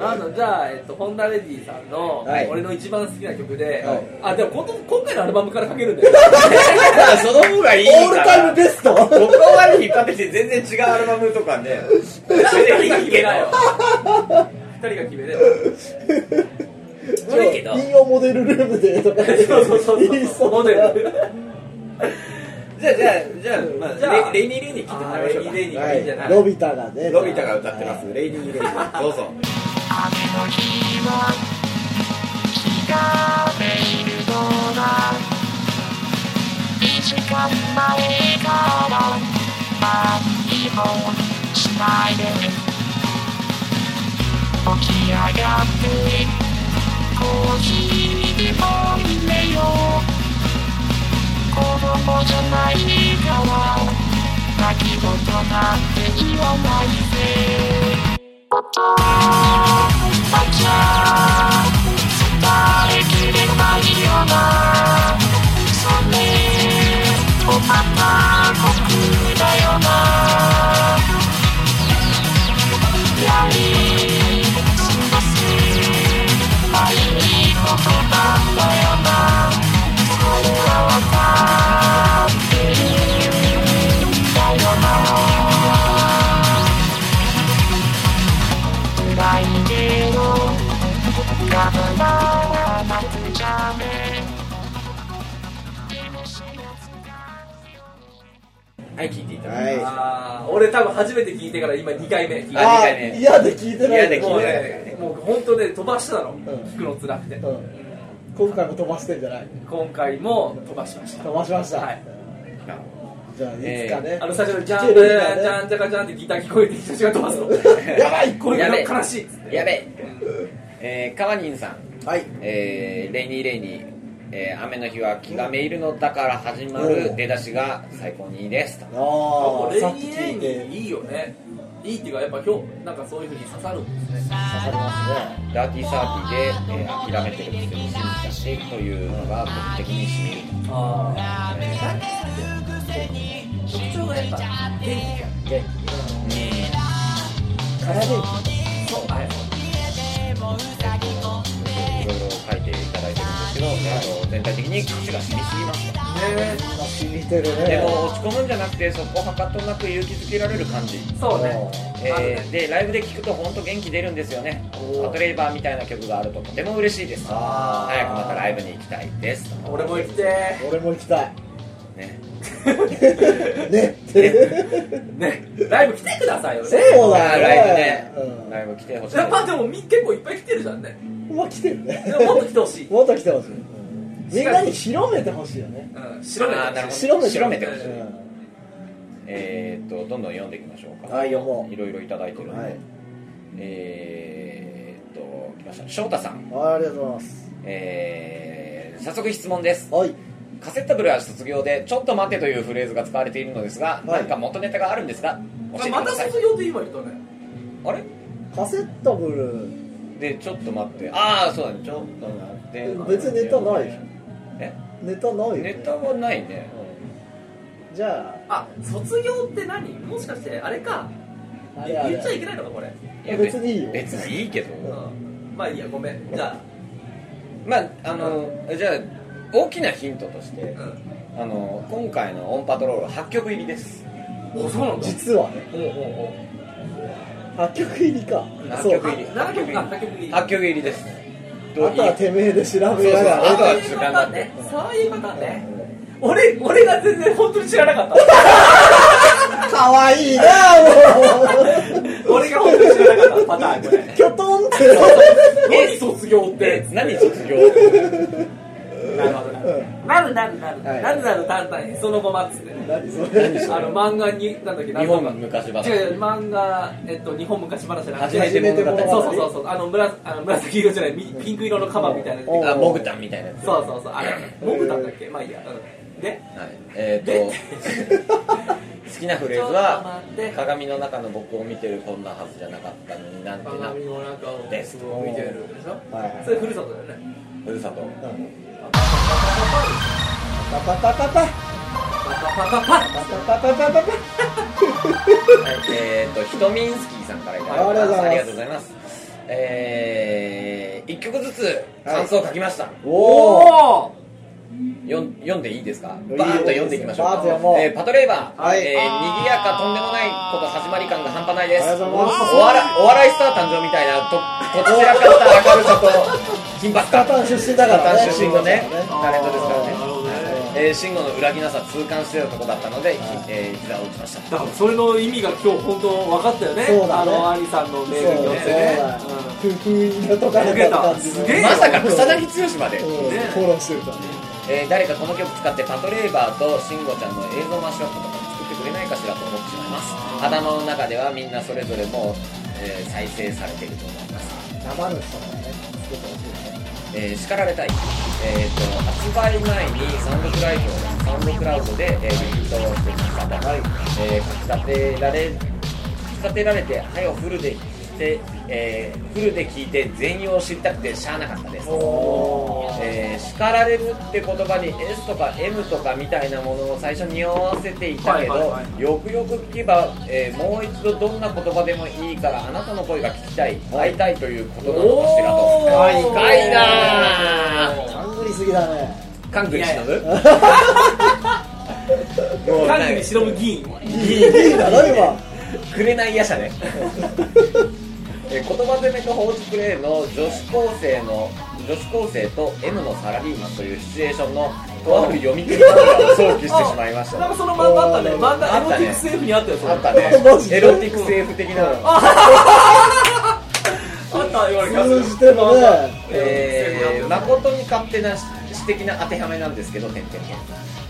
あのじゃあ、えっと、ホンダレディさんの、はい。俺の一番好きな曲で、はい。あでも今度今回のアルバムからかけるんだよ (laughs) その方がいいオールタイムベスト？ここまで引っ張ってきて全然違うアルバムとかね。二人が決めなよ。ど (laughs) 二人が決めれば悪いけど。金曜モデルルームでとかそうそうそうそう。モデルじゃあじゃあじゃあ,、まあ、じゃあレレイニーレイニー聞いてもらいましょうか。あーレイニーレイニーはいいいんじゃない。ロビタがねロビタが歌ってます、レイニーレイニーどうぞ。雨の日は日がめいるのだ一時間前から何もしないで。起き上がってコーヒーでも入れよ。う子供じゃないから泣き言なんて言わないぜお父さんじゃ伝えきれないよなそれをまた僕だよなやりはい聞いていただきはい。あー俺多分初めて聞いてから今2回目。聞いてああ二回目。嫌で聞いてない。嫌で聞いてない。もうねもう本当ね飛ばしたの、ん。聞くの辛くて、うん。今回も飛ばしてんじゃない？今回も飛ばしました。飛ばしました。はい。じゃあいつかね。あの最初にジャン聞プジャンジャカジャンってギター聞こえてきた人が飛ばすのやばいこれやべえ悲しいっつってやべええー、カワニンさんはいえー、レイニーレイニー、えー、雨の日は気がめいるのだから始まる出だしが最高にいいですと。あもうレイあさっきニーレイニ聞いてーいいよねいいっていうかやっぱ今日なんかそういうふうに刺さるんですね。刺さりますね。ダーティーサーティーで、えー、諦めてるくせに信じちゃってというのが僕的にしみるああ特徴がやっぱ元気や元気。空元そうあれい。ろ全体的に歌詞が染みすぎますとね。染みてるね。でも落ち込むんじゃなくてそこはかとなく勇気づけられる感じ。そうね。えーでライブで聴くと本当元気出るんですよね。パトレイバーみたいな曲があるとと。ても嬉しいです。早くまたライブに行きたいです。俺も行きて俺も行きたい。ね。ね。ね。ライブ来てくださいよね。そうだねライブね、うん。ライブ来てほしい。やっぱでもみ結構いっぱい来てるじゃんね。まあ来てるね。もっと来てほしい。(laughs) もっと来てほしいみんなに広めてほしいよね。うん。白目あーなるほど。白めて白めてほしい。うん。えーっとどんどん読んでいきましょうか。はい読もう。いろいろいただいてるんで、はい。えーっと来ました。翔太さん。はいありがとうございます。えー早速質問です。はい。カセットブルは卒業で「ちょっと待て」というフレーズが使われているのですが、い。何か元ネタがあるんですか教えてくまたださい。卒業って今言ったね。あれ？カセットブルでちょっと待って。ああそうだね。ちょっと待って。別にネタないでしょえネタないよね。ネタはないね。じゃあ。卒業って何？もしかしてあれか。ああれあれ。言っちゃいけないのかこれ。いや別にいいよ。別にいいけど。うん。まあいいやごめん。じゃまああのじゃあ大きなヒントとしてあうん。あの今回のオンパトロール8曲入りです。おそうなんだ。実はね。おうおうおう。8曲入りか。8そう曲入り。あ何曲か8曲入り。8曲入りです。あとはてめえで調べながそういうパターンねそういうパターンね。俺俺が全然本当に知らなかっ (laughs) かわいいなもた俺が本当に知らなかったパターンこれ。うキョトンって。何卒業って。え何卒業なるななるなるはい。なるなるたんへその後待つって。何それあの漫画になんだっけ日本昔話。違う漫画えっと日本昔話初めて物語そうそうそうそう。あの紫あの紫色じゃないみピンク色のカバーみたいなおあモグタンみたいなやつ。そうそうそう。あれモグタンだっけ？まあいいや。うん。で？はい。えー、と (laughs) 好きなフレーズは鏡の中の僕を見てるこんなはずじゃなかったのになんてな鏡の中を見てるでしょ？はいはいそれふるさとだよね。ふるさとパパパパパパパパパパパパパパパパパはいえー、とヒトミンスキーさんからいただきまありがとうございますすありがとうございますえー、1曲ずつ感想を書きました、おおおよ読んでいいですかバーッと読んでいきましょうバーッと読もうえーパトレーバー、はいえー、賑やかとんでもないこと始まり感が半端ないですお笑お笑いスター誕生みたいなととっちらかった明るさと緊迫感スカタン出身だからね。出身のね。タレントですからね。えー、慎吾の裏切なさ痛感してたとこだったので、えー、膝を打ちました。だからそれの意味が今日本当分かったよね。そうだね。あの兄さんのメールによってね。そう封印が解かれた感じすげえまさか草薙剛まで、うん。ねフォローしてるからね。えー誰かこの曲使ってパトレーバーと慎吾ちゃんの映像マッシュアップとか作ってくれないかしらと思ってしまいます。頭の中ではみんなそれぞれもう、えー再生されていると思います。生主とかね作ってほしい。ねえー叱られたい、えー、と発売前にサウンドクラウドサウンドクラウドで、えーリピートをしてきたと、はい。えー書き立てられ書き立てられてはよフルで。して、えーフルで聞いて全容を知りたくてしゃあなかったです。えー叱られるって言葉に S とか M とかみたいなものを最初に合わせていたけど、よくよく聞けば、えーもう一度どんな言葉でもいいからあなたの声が聞きたい、会いたいということなのかしらと。深いなぁ勘繰りすぎだね。カンクリ忍ぶ？い (laughs) もう韓国に忍ぶ議員。いいいいだろ今。くれない夜叉ねえー言葉攻めと放置プレイの女子高生の女子高生と M のサラリーマンというシチュエーションのとある読み切り漫画を想起してしまいました。なんかその漫画あったね。漫画エロティックセーフにあったよあったね。(laughs) エロティックセーフ的なあった通じてるね。えー、誠に勝手な詩的な当てはめなんですけど、点々点。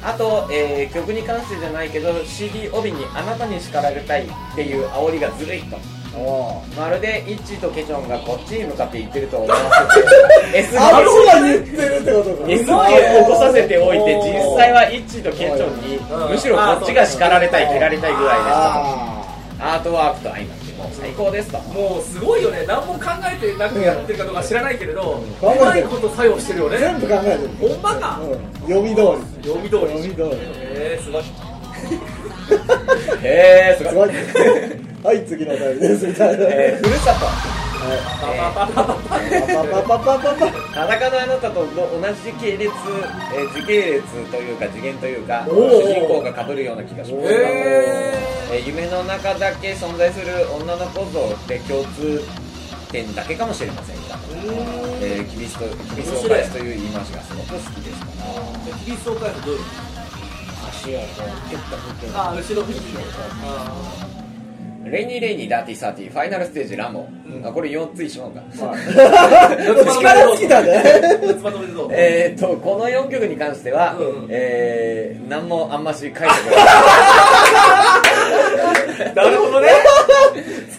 あと、えー曲に関してじゃないけど、CD 帯にあなたに叱られたいっていう煽りがずるいと。おまるでイッチーとケチョンがこっちに向かって言ってると思わせて、(laughs) S あがってるってことか S に起こさせておいて、実際はイッチーとケチョンに、うんむしろこっちが叱られたい、蹴られたいぐらいですと。あアートワークと相まって、もう最高ですと。もうすごいよね。何も考えてなくやってるかどうか知らないけれどんうまいこと作用してるよね。ー全部考えてる。ほんまか？うん。読み通り。読み通り。読み通り。えーすごい。(laughs) へー、すごい。はい次のお題です。みたいなえーふるさと。パパパパパパ裸のあなたと同じ系列、えー時系列というか次元というか主人公が被るような気がします、へえー夢の中だけ存在する女の子像って共通点だけかもしれませんが、えーキリストキリストを返すという言い回しがすごく好きですか？らキリスト回復どうい。う足をこうキュッと振って。あ後ろ振りあレイニーレイニーダーティーサーティーファイナルステージラモ、あこれ4つ一緒か、(laughs) 力尽きたね。えー、とこの4曲に関しては、うんうん。えー、何もあんまし書いてこない。(laughs) なるほどね。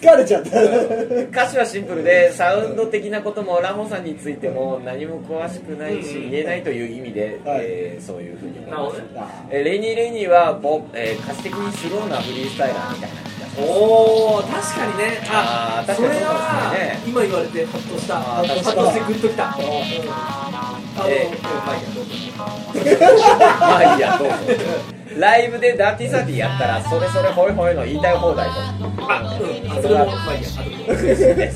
疲れちゃった。歌詞はシンプルでサウンド的なこともラモさんについても何も詳しくないし言えないという意味で、はい。えーそういうふうに思います。ね。えーレイニー・レイニーはボ、えー歌詞的にスローなフリースタイラーみたいなおお確かにね。あー確かにそれはね今言われてハッとした。あハッとしてグッときた。えー。うんまあいいやどうぞ。まあいいや (laughs) どうぞ。ライブでダーティーサーティーやったらそれそれホイホイの言いたい放題と。あうん。あそれもまあいいやあとで。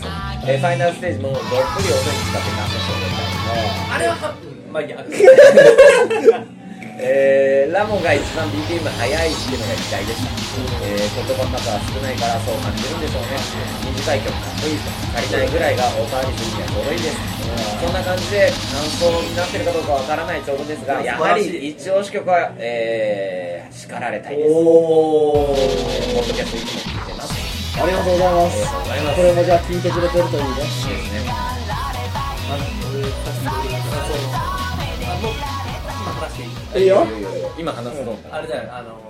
えーファイナルステージもどっぷり音に使って感想してくださいあれはまあいいや (laughs) えーラモが一番 BPM 速いっていうのが期待でした、えー言葉数は少ないからそう感じるんでしょうね。短い曲かっこいいと足りないぐらいがオーバーリスにはちょうどいいです。そんな感じで感想になってるかどうかわからないちょうどですがやはり一押し曲は、えー、叱られたいです。おおポッドキャストいつも聞いてます。ありがとうございまありがとうございます。すこれもじゃあ聞いてくれてるといいね。いいですね。あの俺さっき言ったそのあもう。今話していい？いいよ。今話すの。あれだよあの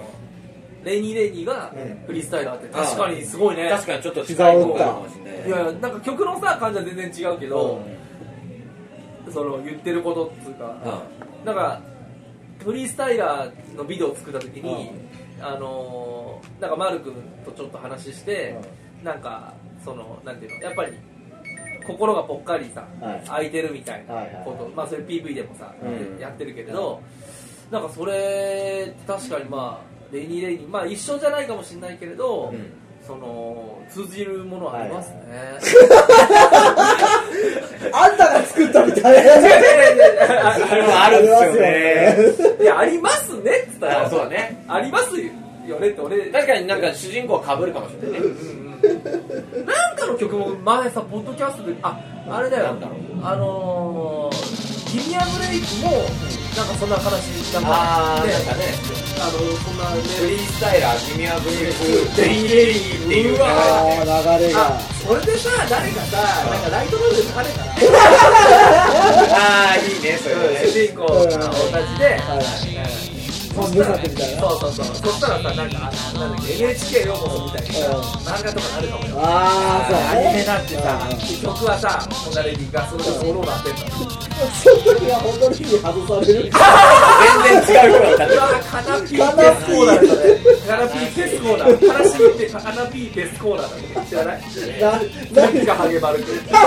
レイニー・レイニーがうん。フリースタイラーって確かにすごいね。確かにちょっと近い方かもしれない。いやいやなんか曲のさ感じは全然違うけど、その言ってることっつうか、なんかフリースタイラーのビデオを作った時に、あのーなんかマル君とちょっと話して、なんかそのなんていうのやっぱり心がぽっかりさ、はい。空いてるみたいなこと、まあそれ PV でもさ、うん。やってるけれど、なんかそれ確かにまあレイニー・レイニーまあ一緒じゃないかもしれないけれど、うん。その通じるものはありますね、(laughs) あんたが作ったみたい。なそれもあるんですよね。いやありますねっつったらあそうだね。ありますよね。って俺確かになんか主人公は被るかもしれないねなんかの曲も前さポッドキャストでああれだよ。あのー、ギミアブレイクもなんかそんな話なんかあーねなんかね。あのそんなね。フリースタイラー君はブリーフレイレイっていううわあー流れが。あそれでさ誰かさなんかライトノベル書かれたらああいいねそれもね。主人公が同じで、はいそ三部作みたいなそうそうそう。そしたらさなんかあのなんだっけ NHK ようこそみたいなうん漫画とかなるかもよ。ああそう。アニメだってさうん曲はさこんなレディーがそれがソロなってんだその。時は本当に外される全然違うだったカナピーテスコーダーだね (laughs) カナピーテスコーダー悲しみってカナピーテスコーダーだね知ら。ないな何がハゲバルくん知ら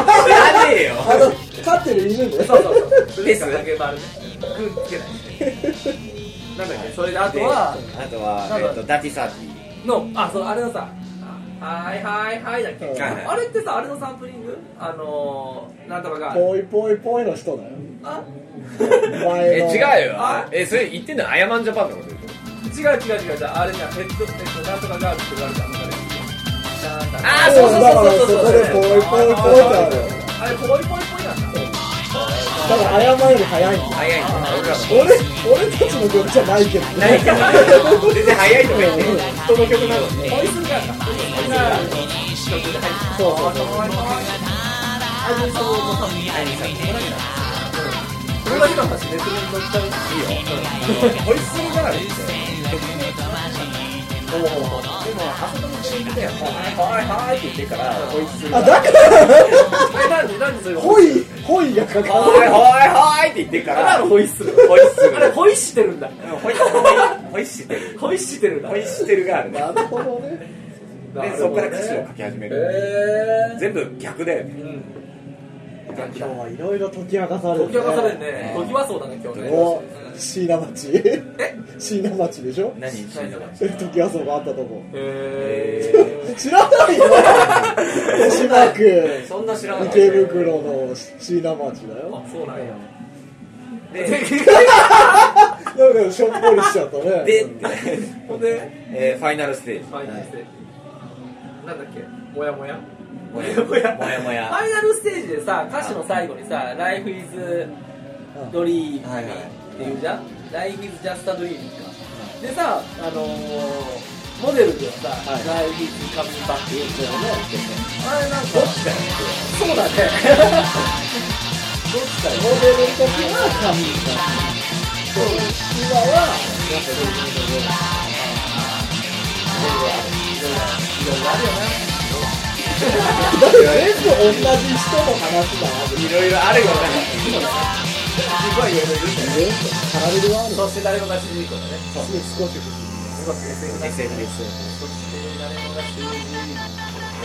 ねえよあの飼ってる犬ねそうそうそう。ペスハゲバルねくんつけないなんだっけそれであとはあとはえっとダティサーティのあそうあれのさあはいはいはいだっけ、うん。あれってさあれのサンプリング？あのー、なんとかがぽいぽいぽいの人だよ。あ？え前の。違うよ。あ？えそれ言ってんのアヤマンジャパンのことでしょ？違う違う違う。違うあれじゃんペットペットなんとかガールって言われたのなんだ。あーそうそうそうそうそうだからそこでぽいぽいぽいってあるあれぽいぽいぽいなんだだから謝る早いんだ早い。俺俺俺たちの曲じゃないけどね。ないから全然早いとか言って。人の曲なのにそうそうそうあれそのさ何さこれだ。けだこれだけの話ネットに載っちゃう。いいよホイッスルガールっておおでもあそこのテレビで「はいはいはい」って言ってからホイッスルあだからえなんでなんでそれホイホイがかかるはいはいはいって言ってかあれらホイッスルホイッスルあれホイしてるんだホイッホイッしてるホイしてるホイッしてるガールねるなるほどねでそこから歌詞を書き始めるへ全部逆だよねうん今日はいろいろ解き明かされる解き明かされるね。解きはそうだね今日ね。おうん椎名町。(laughs) 椎名町でしょ？何？死んだのえ時はそうがあったとこ。へ (laughs) 知らないよ。豊島区。そんな知らない池袋の椎名町だよ。あそうなんや。で (laughs) なんかしょっぽりしちゃったね。で、ほんで？えーファイナルステージ。ファイナルステージ。なんだっけ？もやもや？もやもや。もやもや。ファイナルステージでさ歌詞の最後にさ「Life is Dream」っていうじゃん「Life is just a dream」か。でさあのーモデルではさ「はい。Life is coming back」って言ってたよね。ねあれなんかそうだねどっちだよモデルの時は神だそう。今はやっぱりいろいろある。いろいろいあるよねだって全部同じ人の話だないろ (laughs) いろあるよね。すごいいろいろいるんだよね。パラレルワールドそして誰もが主人公だね。少し不思議少しして誰もが主人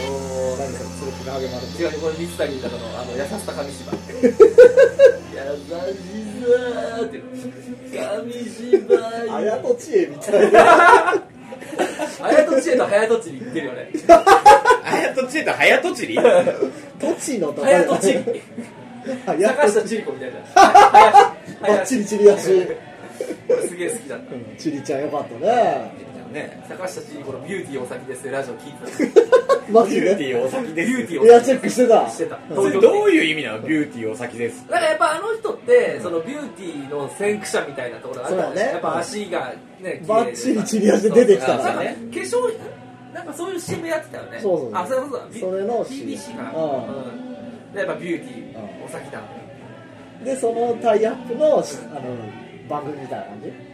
おー何それそれ気が励まれて違うこれ水谷豊のあの優しさ紙芝居優しさって紙芝居あやとちえみたいなとちえとはやとちに言ってるよね。あやとちりとはやとちりのとはやとちはや坂と下千里子みたいな。チリチリやしこれすげえ好きだった。うんチリちゃんよかったねね坂下千里子のビューティーお先です。ラジオ聞いて (laughs) マジで？ビューティーお先です。ビューティーエアチェックしてた。してた。それどういう意味なのビューティーお先ですだからやっぱあの人ってそのビューティーの先駆者みたいなところがあるからそうだね。やっぱ足がねバッチリチリ足で出てきたそうからなんかね化粧なんかそういう CM やってたよね。そうそうあそういうことだ。それの TBC か。なうん。うん。でやっぱビューティーうんお先だ。でそのタイアップのあの番組みたいな感じ？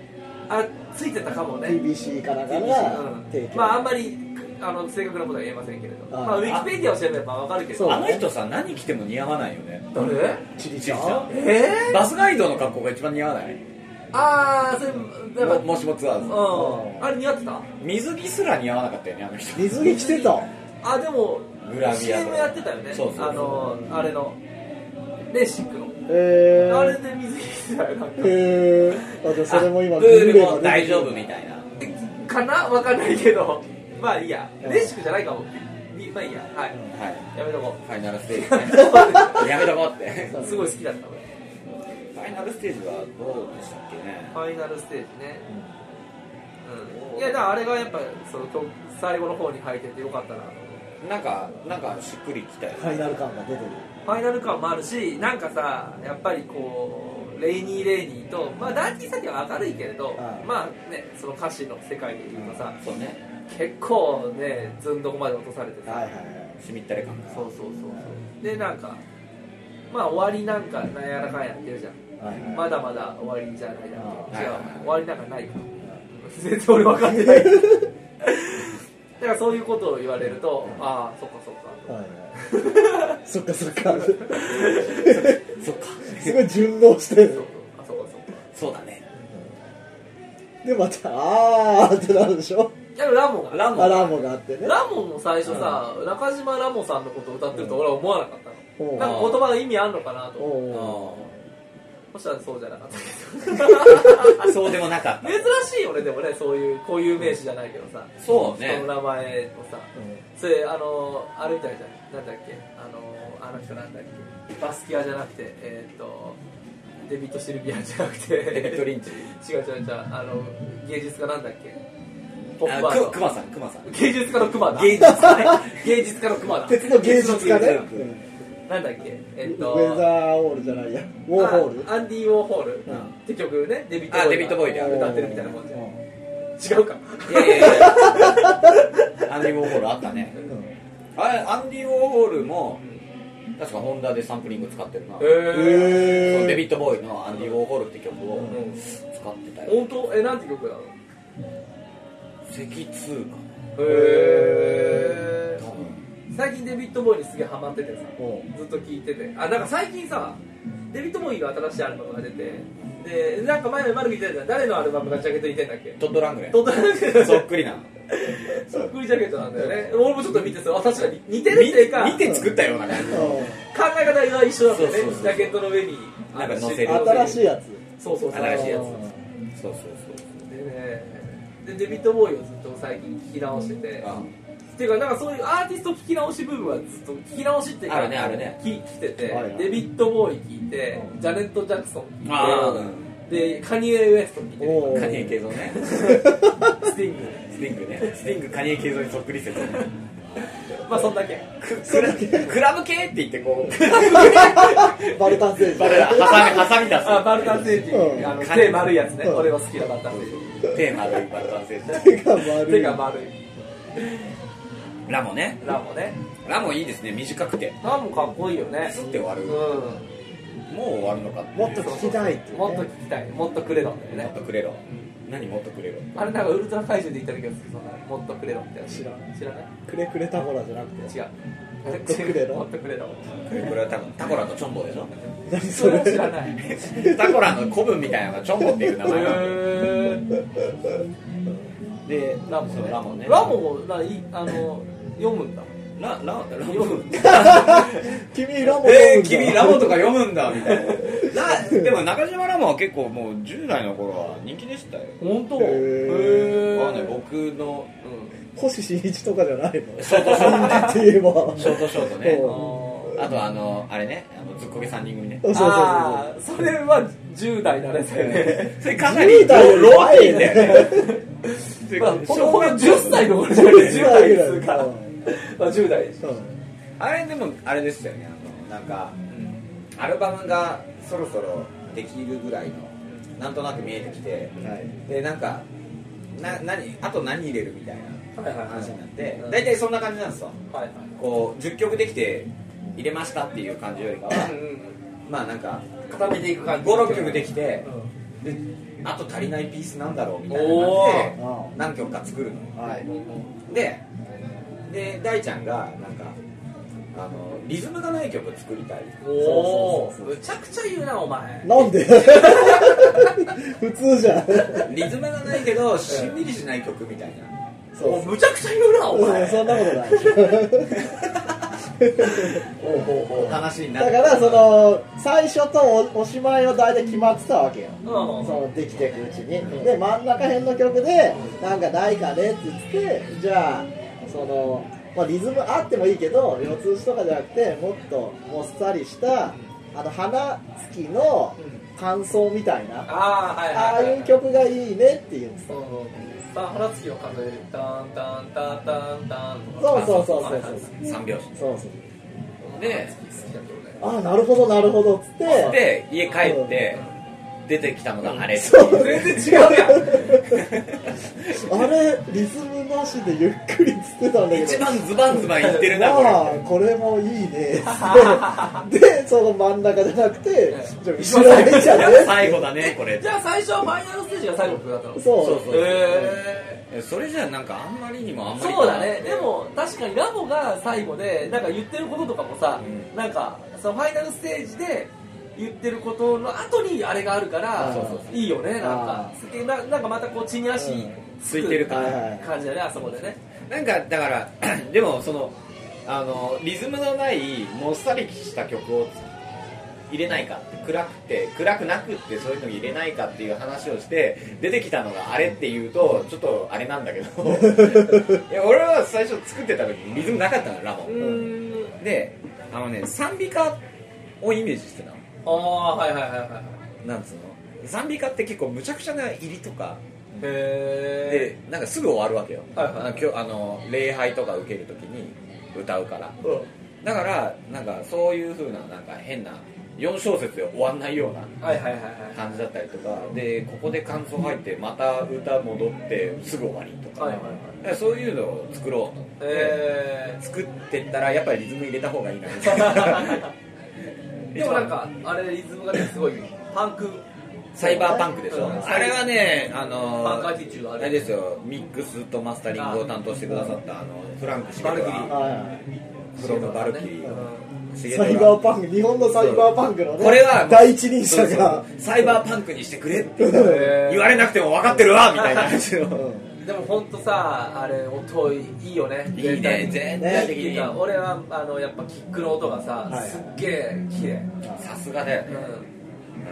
あついてたかもね。TBC かなんか TBC がうん。提供。まああんまりあの正確なことは言えませんけれど。あまあウィキペディアを調べればわかるけそうどあの人さ何着ても似合わないよね。誰？チリちゃん。えー？バスガイドの格好が一番似合わない。ああそれもしもツアーズ。うん。あれ似合ってた？水着すら似合わなかったよねあの人。水着着てた。あでもグラビア CM やってたよね。そうそうそう。あのあれの。レーシックのへあれーで水着着てたよ。なんかへえあじゃあそれも今プールも大丈夫みたいな。かなわかんないけど。まあいいや。うん。レーシックじゃないかも。みまあいいや。はい。はい。やめとこファイナルステージね。(laughs) やめとこうって。うすごい好きだった俺。ファイナルステージはどうでしたっけね？ファイナルステージね。うん。いやだからあれがやっぱその曲最後の方に入っててよかったなとなんかなんかしっくりきたよファイナル感が出てるファイナル感もあるしなんかさやっぱりこうレイニー・レイニーと、まあ、ダーティー・サティは明るいけれど、はい。まあねその歌詞の世界で言うとさ、そうね。結構ねずんどこまで落とされてさ、はいはいはい。しみったれ感が。そうそうそうそう。でなんかまあ終わりなんかなんやらかんやってるじゃん。はいはい。まだまだ終わりじゃないだっけ違う終わりなんかないか全然俺分かってない。(laughs) だからそういうことを言われるとああそっかそっかはい。はいそっかそっか。そっか。すごい順応してるそうそうあそっかそっかそうだね。でまたあーってなるでしょ？いやラモが。ラモアラーモがあってね。ラモも最初さ、中島ラモさんのことを歌ってると俺は思わなかったの、うん。なんか言葉の意味あんのかなとお思って。おそしたらそうじゃなかったけど。(laughs) そうでもなかった。珍しいよねでもねそういう固有名詞じゃないけどさ。そうね。人の名前をさ。それあのあれみたいじゃん。なんだっけ？あのあの人なんだっけ？バスキアじゃなくてえーっとデビッド・シルビアじゃなくて。デビッド・リンチ？違う違う違うあの芸術家なんだっけ？ポッあプバードくクマさんクマさん。芸術家のクマだ。芸術家ね。芸術家のクマだ。鉄の芸術家ね。鉄の芸術なんだっけ？えっとウェザーオールじゃないや。ウォーホール？あアンディ・ウォーホール、ん。って曲ね。デビッド・あデビッドボーイでが。歌ってるみたいなもん。じゃんうん違うか。いやいやいや。アンディ・ウォーホールあったね。あれアンディ・ウォーホールも確かホンダでサンプリング使ってるな、えデビッド・ボーイの「アンディ・ウォーホール」って曲をうん。使ってたよ、本当？えなんて曲なの脊痛かへえ多分最近デビッド・ボーイにすげえハマっててさおずっと聴いてて。あなんか最近さデビッド・ボーイが新しいアルバムが出てでなんか前の丸木言ってた誰のアルバムがジャケットに似てんだっけ？トッド・ラングレントッドラング。そっくりなの。そっくりジャケットなんだよね。俺もちょっと見てさあ確かに。似てるっていうか見て作ったような感じ。う考え方が一緒なんだよね。そうそうそうジャケットの上になんか乗せる。ん新しいやつ。そうそうそう。新しいやつ。うんそうそうそうでねでデビッド・ボーイをずっと最近聞き直しててあっていうかなんかそういうアーティスト聞き直し部分はずっと聞き直しっていうかあるねあるね。聞来てて、はいはい。デビッド・ボーイ聞いて、うん。ジャネット・ジャクソン聞あいてでカニエ・ウエスト聞いてカニエ系像ね。スティング。スティングね。スティング。カニエ系像にそっくり説 (laughs) まあそんだけ。クラクラブ系って言ってこう。(laughs) バルタン星人。バレハサミハサミ出す。あバルタン星人、うん。あの手丸いやつね、うん。俺の好きなバルタン星人。テーマのバルタン星人。手が丸い。手が丸いラモね。ラモね。ラモいいですね短くて。ラモかっこいいよね。スッて終わる。うもう終わるのか。もっと聞きたいってもっと聞きたい。もっとくれろんだよね。もっとくれろ。何もっとくれろ。あれなんかウルトラ怪獣で言った時はそんなもっとくれろみたいな知らん。知らない？くれくれタコラじゃなくて。違う。もっとくれろ。もっとくれろ。これは多分タコラとチョンボでしょ？何それ知らない。(laughs) タコラの古文みたいなのがチョンボっていう名前なんで。へでーラモね。ラモね。ラモもないあの読むんだラララ読む。(laughs) (laughs) 君ラモ読えー、むんだ。君ラモとか読むんだみたいな。(laughs) なでも中島ラモは結構もう10代の頃は人気でしたよ。本当？へへー。まあねー僕の星新一とかじゃないの？ショートショートって言えば。ショートショートね。う。んあとあのあれねあのずっこけ3人組ね。そうそうそう。ああそれは10代だねそれ。ねそれかなり10代よりローティ前ンだよね。まあほんとほんと10歳の頃じゃない10代ですか。らまあ10代。でしょうんあれでもあれですよね。あのなんかアルバムがそろそろできるぐらいのなんとなく見えてきて。はい。でなんかな何あと何入れるみたいな話になって。うん。大体そんな感じなんですよ。はいはい。こう10曲できて入れましたっていう感じよりかはうんうんまあなんか固めていく感じ。56曲できてであと足りないピースなんだろうみたいな感じでうん何曲か作るの。はい。でで大ちゃんがなんかあのリズムがない曲作りたい。おおそうそうそうむちゃくちゃ言うなお前。なんで？(laughs) 普通じゃん。リズムがないけどしんみりしない曲みたいな。そうおむちゃくちゃ言うなおうん前そんなことない。ほうほうほう話になるだからその最初とおおしまいは大体決まってたわけようんそのできていくうちにで真ん中辺の曲でなんかないかねって言ってじゃあその、まあ、リズムあってもいいけど四つ打ちとかじゃなくてもっともっさりしたあの花月の感想みたいなああはいう曲がいいねって言うんですそうよさあ腹つきを数えるタンタンタンタンタンそうそうそうそうそう。三拍子。そうそう。でああなるほどなるほどっつってで家帰って出てきたのがあれそう全然違うやん。あれリズムなしでゆっくりっつってたんだけど。一番ズバンズバン言ってるなこまあれ。これもいいね。(laughs) ででその真ん中じゃなくてじゃあ後ろゃ最後だねこれ。じゃあ最初はファイナルステージが最後の曲だったのそうそうそう。へえそれじゃあなんかあんまりにもあんーまりそうだね。でも確かにラボが最後でなんか言ってることとかもさ、うん。なんかそのファイナルステージで言ってることの後にあれがあるからいいよねなんか。ななんかまたこう地に足ついてる感じだねあそこでね。なんかだから (clears throat) でもそのあのリズムのないもっさりした曲を入れないか暗くて暗くなくってそういうの入れないかっていう話をして出てきたのがあれっていうとちょっとあれなんだけど。(laughs) いや俺は最初作ってた時にリズムなかったのラモうーん。であのね賛美歌をイメージしてたのああはいはいはいはい。はいなんつうの？賛美歌って結構むちゃくちゃな入りとか。へでなんかすぐ終わるわけよ、はいはい今日あの礼拝とか受けるときに歌うから。えうん。だからなんかそういう風ななんか変な4小節で終わんないようなはいはいはいはい感じだったりとか。でここで感想入ってまた歌戻ってすぐ終わりとか,、はいはいはい。そういうのを作ろうとえ作ってったらやっぱりリズム入れた方がいいな。みたいー、でもなんかあれリズムがねすごいパンク。サイバーパンクでしょ、うん。あれはねあのあれですよ。ミックスとマスタリングを担当してくださったあのフランクシゲバルキリー。ははいはいフロムバルキリー。サイバーパンク日本のサイバーパンクのねこれは第一人者が。サイバーパンクにしてくれって言われなくても分かってるわみたいな感じでも本当さあれ音いいよね。いいね全体的に。っていうか俺はあのやっぱキックの音がさ、はい。すっげえ綺麗、さすがだよね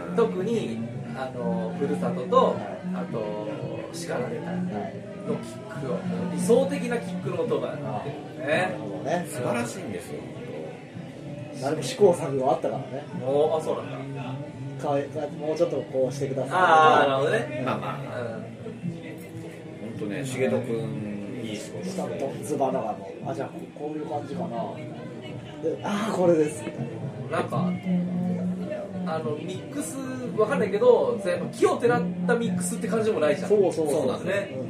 うん、特にあのふるさととあと叱られたはい。ックを理想的なキックの音が。鳴ってるなるねほどね。素晴らしいんですよ。誰も試行錯誤あったからね。もうあそうなんだ。かえもうちょっとこうしてください。ああなるほどね。まあまあ。うん本当ね重戸君いい仕事スタッドズバナがもうあじゃあここういう感じかな。でああこれです。みたいななんかあのミックスわかんないけどやっぱ木をてらったミックスって感じでもないじゃん。そうそう。そうなんですね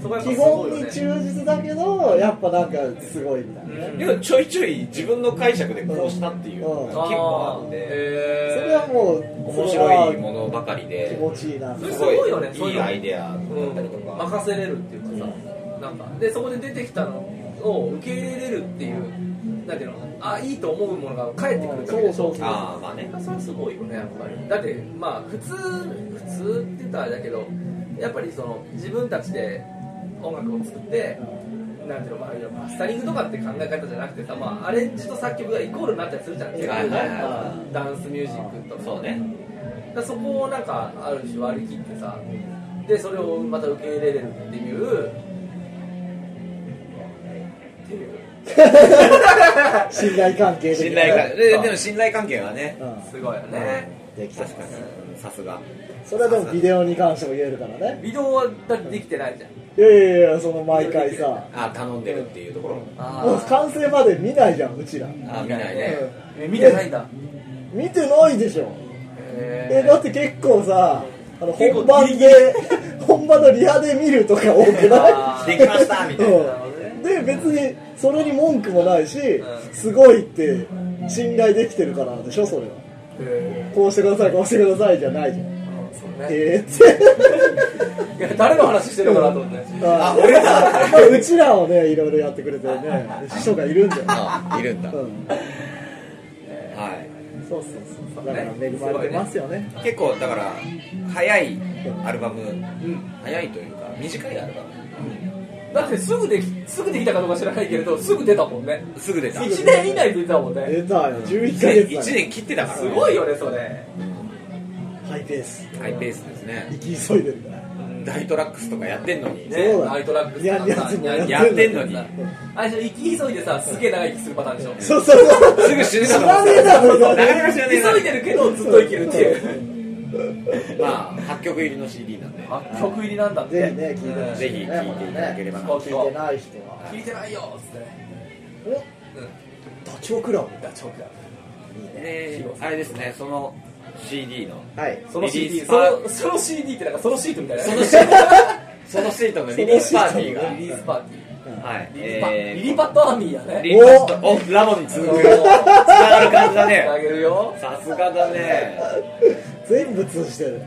基本に忠実だけどやっぱなんかすごいみたいなね、うん。でもちょいちょい自分の解釈でこうしたっていうのが結構あってそれはもう面白い。ものばかり気で持ちいい。なそれすすごいよねいいいアイデアだったりとか、任せれるっていうかさ、なんか。でそこで出てきたのを受け入れれるっていうなんていうのあいいと思うものが返ってくるだけでしょ。そうそうそう。ああまあね。それはすごいよねやっぱり。だってまあ普通普通って言ったらあれだけどやっぱりその自分たちで音楽を作ってなんていうの、まあ、マスタリングとかって考え方じゃなくてさ、まあ、アレンジと作曲がイコールになったりするじゃん結構ダンスミュージックとか。そうね。だそこをなんかある種割り切ってさでそれをまた受け入れれるっていうっていう。信頼関係的信な頼関ででも信頼関係はねうん。すごいよね。できてます確かに。うんさすが。それはでもビデオに関しても言えるからね。ビデオはだってできてないじゃんいやいやいやその毎回さ。あ頼んでるっていうところも。う完成まで見ないじゃんうちら。あ見ないね。え見てないんだ。うん見てないでしょ。ええだって結構さあの本番で (laughs) 本番のリハで見るとか多くない？できましたみたいな。うん。で別にそれに文句もないしすごいって信頼できてるからでしょそれは。へこうしてくださいこうしてくださいじゃないじゃんえいや誰の話してるのかなと思って。あ俺らうちらをねいろいろやってくれてね人がいるんだよ、あいるんだ、うん、はい。そうそうそうだから恵まれてますよね。結構だから早いアルバム、早いというか短いアルバムだってすぐできすぐできたかどうか知らないけれどすぐ出たもんね。ムすぐ出た。1年以内で出たもんね。出たよ。11ヶ月だ1年切ってたから。すごいよねそれ。ハイペース。ハイペースですね。生き急いでるから。ナイトラックスとかやってんのに、ね。そうだ。ナイトラックスニャンニャンズもやってんのやってんのに。(laughs) あれでしょ生き急いでさすげえ長生きするパターンでしょ。そうそうそう。すぐ死ぬ知らねえだろなかなか知らねえな急いでるけどずっと生きるっていう。(laughs) まあ8曲入りの CD なんで。あ曲入りなんだって。ぜひね聞いてほしいぜひ聞いていただければな。うん聞いてない人は聞いてないよっつって。おうん。ダチョウクラブダチョウクラいいね。であれですねその CD のはい。ブそのリリ CD そのその CD ってなんかそのシートみたいな。そのシート。そのシートのリリースパーティーが。リリースパーティーはいリリパえーリリパットアーミーやね。リリースおラモンに続く。つながる感じだあねげるよ。さすがだね。全部通じてる。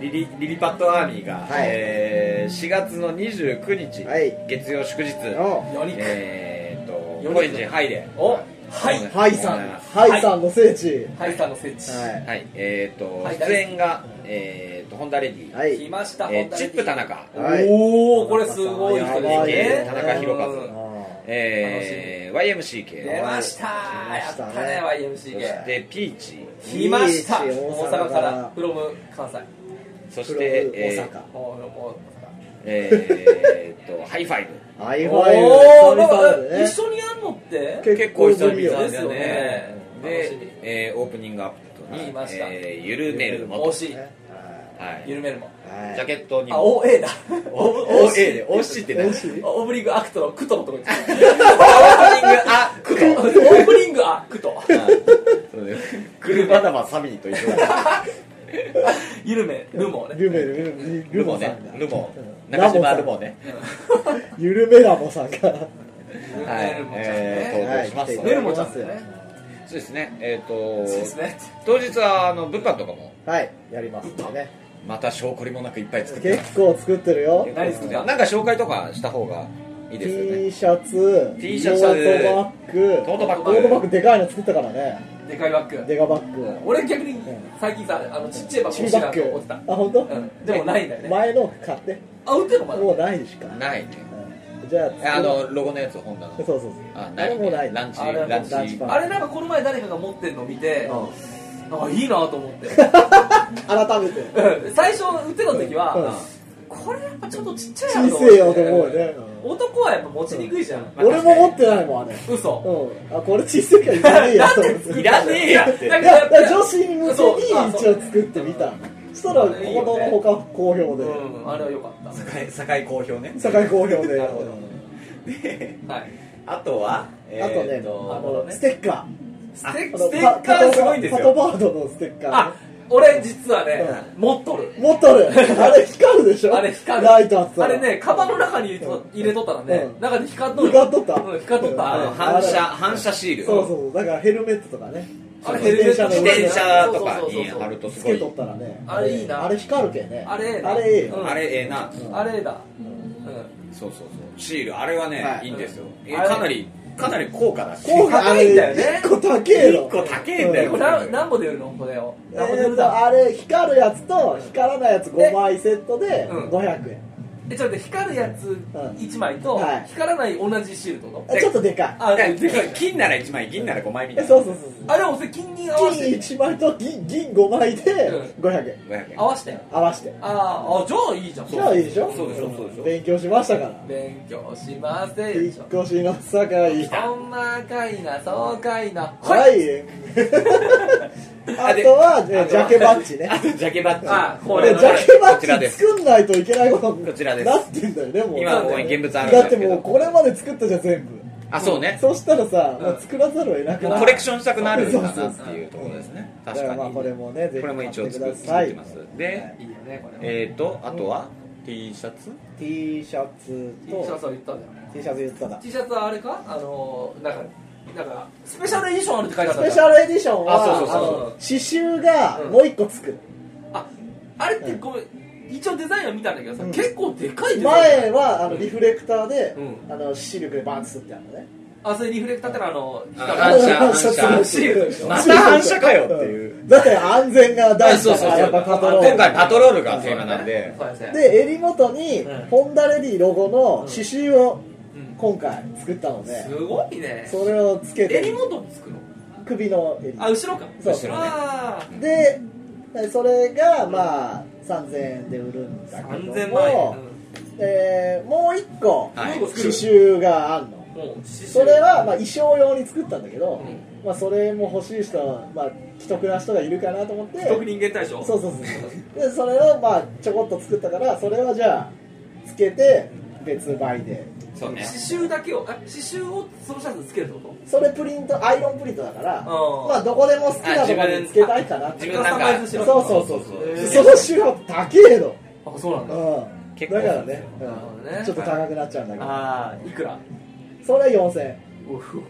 リリリリパットアーミーが、はい。えー4月の29日、はい。月曜祝日、お。4人えー、と四人高円寺ハイで。おはい。ハイさん。はハイさんの聖地。ハイさんの聖地はい。はい。えー、とはい。出演が、えー、とホンダレディ、はい。来ましたえーチップ田中、はい。おおこれすごい人ですい。ね田中宏和うん。えー、YMCK 出ました。やったね YMCK でピーチ。来ました。大阪から from 関西。そして、えー大阪。えー、とハイファイブハイフおァイブ一緒にやるのって？結構久々ですよね。で、えー、オープニングアップに言いました。えー、ゆるめるもと惜しはい。緩めるも。んはい。ジャケットにあも OA だ OA で OC って何？オープニングアクトのクトのとこにオープニングあクト。オープニングあクト。(laughs) そうねクルバダマサミーと一緒だ (laughs) 緩めルモね。ルメルルルモねルモさんが。ルモ。うん。中島ルモね。ゆるめラモさんが。(laughs) はいえー登場します。はいメルモちゃんですよね。そうですね。えっ、そうですとね。当日はあの物販とかも。はいやりますんでね。また証拠りもなくいっぱい作ってます。結構作ってるよ。何作ってなんか紹介とかした方がいいですよね。T シャツ T シャツトートバッグ。トートバッグ。トートバッグでかいの作ったからねでかいバッグ。デカバッグ。俺逆に最近さあのちっちゃいバッグチ欲しいなと思ってた。あ本当？うん。でもないんだよね。前の買って。あ売ってんのまだ？もうないしか？ないね。うん。じゃああのロゴのやつホンダのそうそうそう。ああれもうない。ランチあれはランチ。ランチパン。あれなんかこの前誰かが持ってんの見てあいいなと思って。(laughs) 改めて。うん。最初売ってた時は、うん。これやっぱちょっとちっちゃいな小せえよと思うよね、男はやっぱ持ちにくいじゃん、うん。俺も持ってないもんあれ。嘘。うん。あこれ小せえからいらねえやと思って。いらねえやってだいやだから女子に向けに一応作ってみたそしたら子供のほか好評で。うんあれは良かった。境境好評ね。酒井好評で。なるほど。ではい。あとはあとねあのステッカー。ステッカーすごいんですよ。パトバードのステッカーあ俺実はね、持っとる。持っとる。あれ光るでしょ？(laughs) あれ光る。ライトあってたらあれねカバンの中に入れと入れとったらね、うん。中で光っとる。光っとった？うん光っとった、うん。あれ。反射反射シールそうそうだからヘルメットとかね。あれヘルメット自自転車とかに貼るとすごい。つけとったらね。あれいいな。あれ光るけね。あれええな。あれええよ。うん。あれええな。うん。あれだ、そうそうそう。シール。あれはね、はい。い、いんですよ、えあれかなりかなり高価だし。こうが高いんだよね。1個高えの一個高えんだうん、よこれ何何本で売るの？これを。えーあれ光るやつと光らないやつ5枚セットでうん。500円えちょっと光るやつ1枚と、はい。光らない同じシールってことあちょっとでかい。あででかい。金なら1枚銀なら5枚みたいな。えそうそうそうあれもそれ金銀合わせ金て1枚と銀銀5枚でうん。500円。500円。合わせて。合わせて。あーあじゃあいいじゃん。じゃあいいでしょ？そうでしょそうでしょ。勉強しましたから。勉強しません引っ越しの堺そんなかいなそうかいな。はいあとはねジャケバッジね。あとジャケバッジ。あこれでジャケバこちらですッジ作んないといけないことにこちらです。なってんだよねもう。今ここに現物あるんだってもうこれまで作ったじゃん全部。あそうね。そしたらさ、もう作らざるを得なくなる。コレクションしたくなるかなそうっていうところですね。だ確かに。これもねぜひこれも一応作買ってますでえーとあとは？T シャツ？T シャツ T シャとツは言ったじゃん。T シャツ言った。だ T シャツはあれか？あのーなんかなんかスペシャルエディションあるって書いてあスったじゃん。ペシャルエディションはあそうそうそう刺繍がもう一個つく、ああれってごめん一応デザインは見たんだけどさ、うん。結構でかいデザイン。前はあのリフレクターで、うん。あの視力でバンとすってあるのね。あそれリフレクターってのはあのあ光る反射反射シールでしょまた反射かよっていうだって安全が大事だからやっぱパトロール今回パトロールがテーマなんでですねで襟元に、うんホンダレディロゴの刺繍をうん今回作ったので、すごいね。それをつけて。襟元につくの？首の襟。あ後ろか。そう。後ろね。あでそれがまあ3000円で売るんだあけど3000万円、も、えーもう一個はい。もう一個作刺る繍があるの。それはまあ衣装用に作ったんだけど、うまあ、それも欲しい人は、まあ、既得な人がいるかなと思って。特人間大賞そうそうそう。でそれをまあちょこっと作ったからそれはじゃあつけて別売でそうね。刺繍だけをあ刺繍をそのシャツにつけるってこと？それプリントアイロンプリントだからん。まあどこでも好きなところにつけたいかなって自分なんかカスタマイズしろそうそうそうそう。へー。その手法高えの。あそうなんだ。うん。結構だからね,、なるほどね。ちょっと高くなっちゃうんだけど。ああいくら？それは4000円。うふ。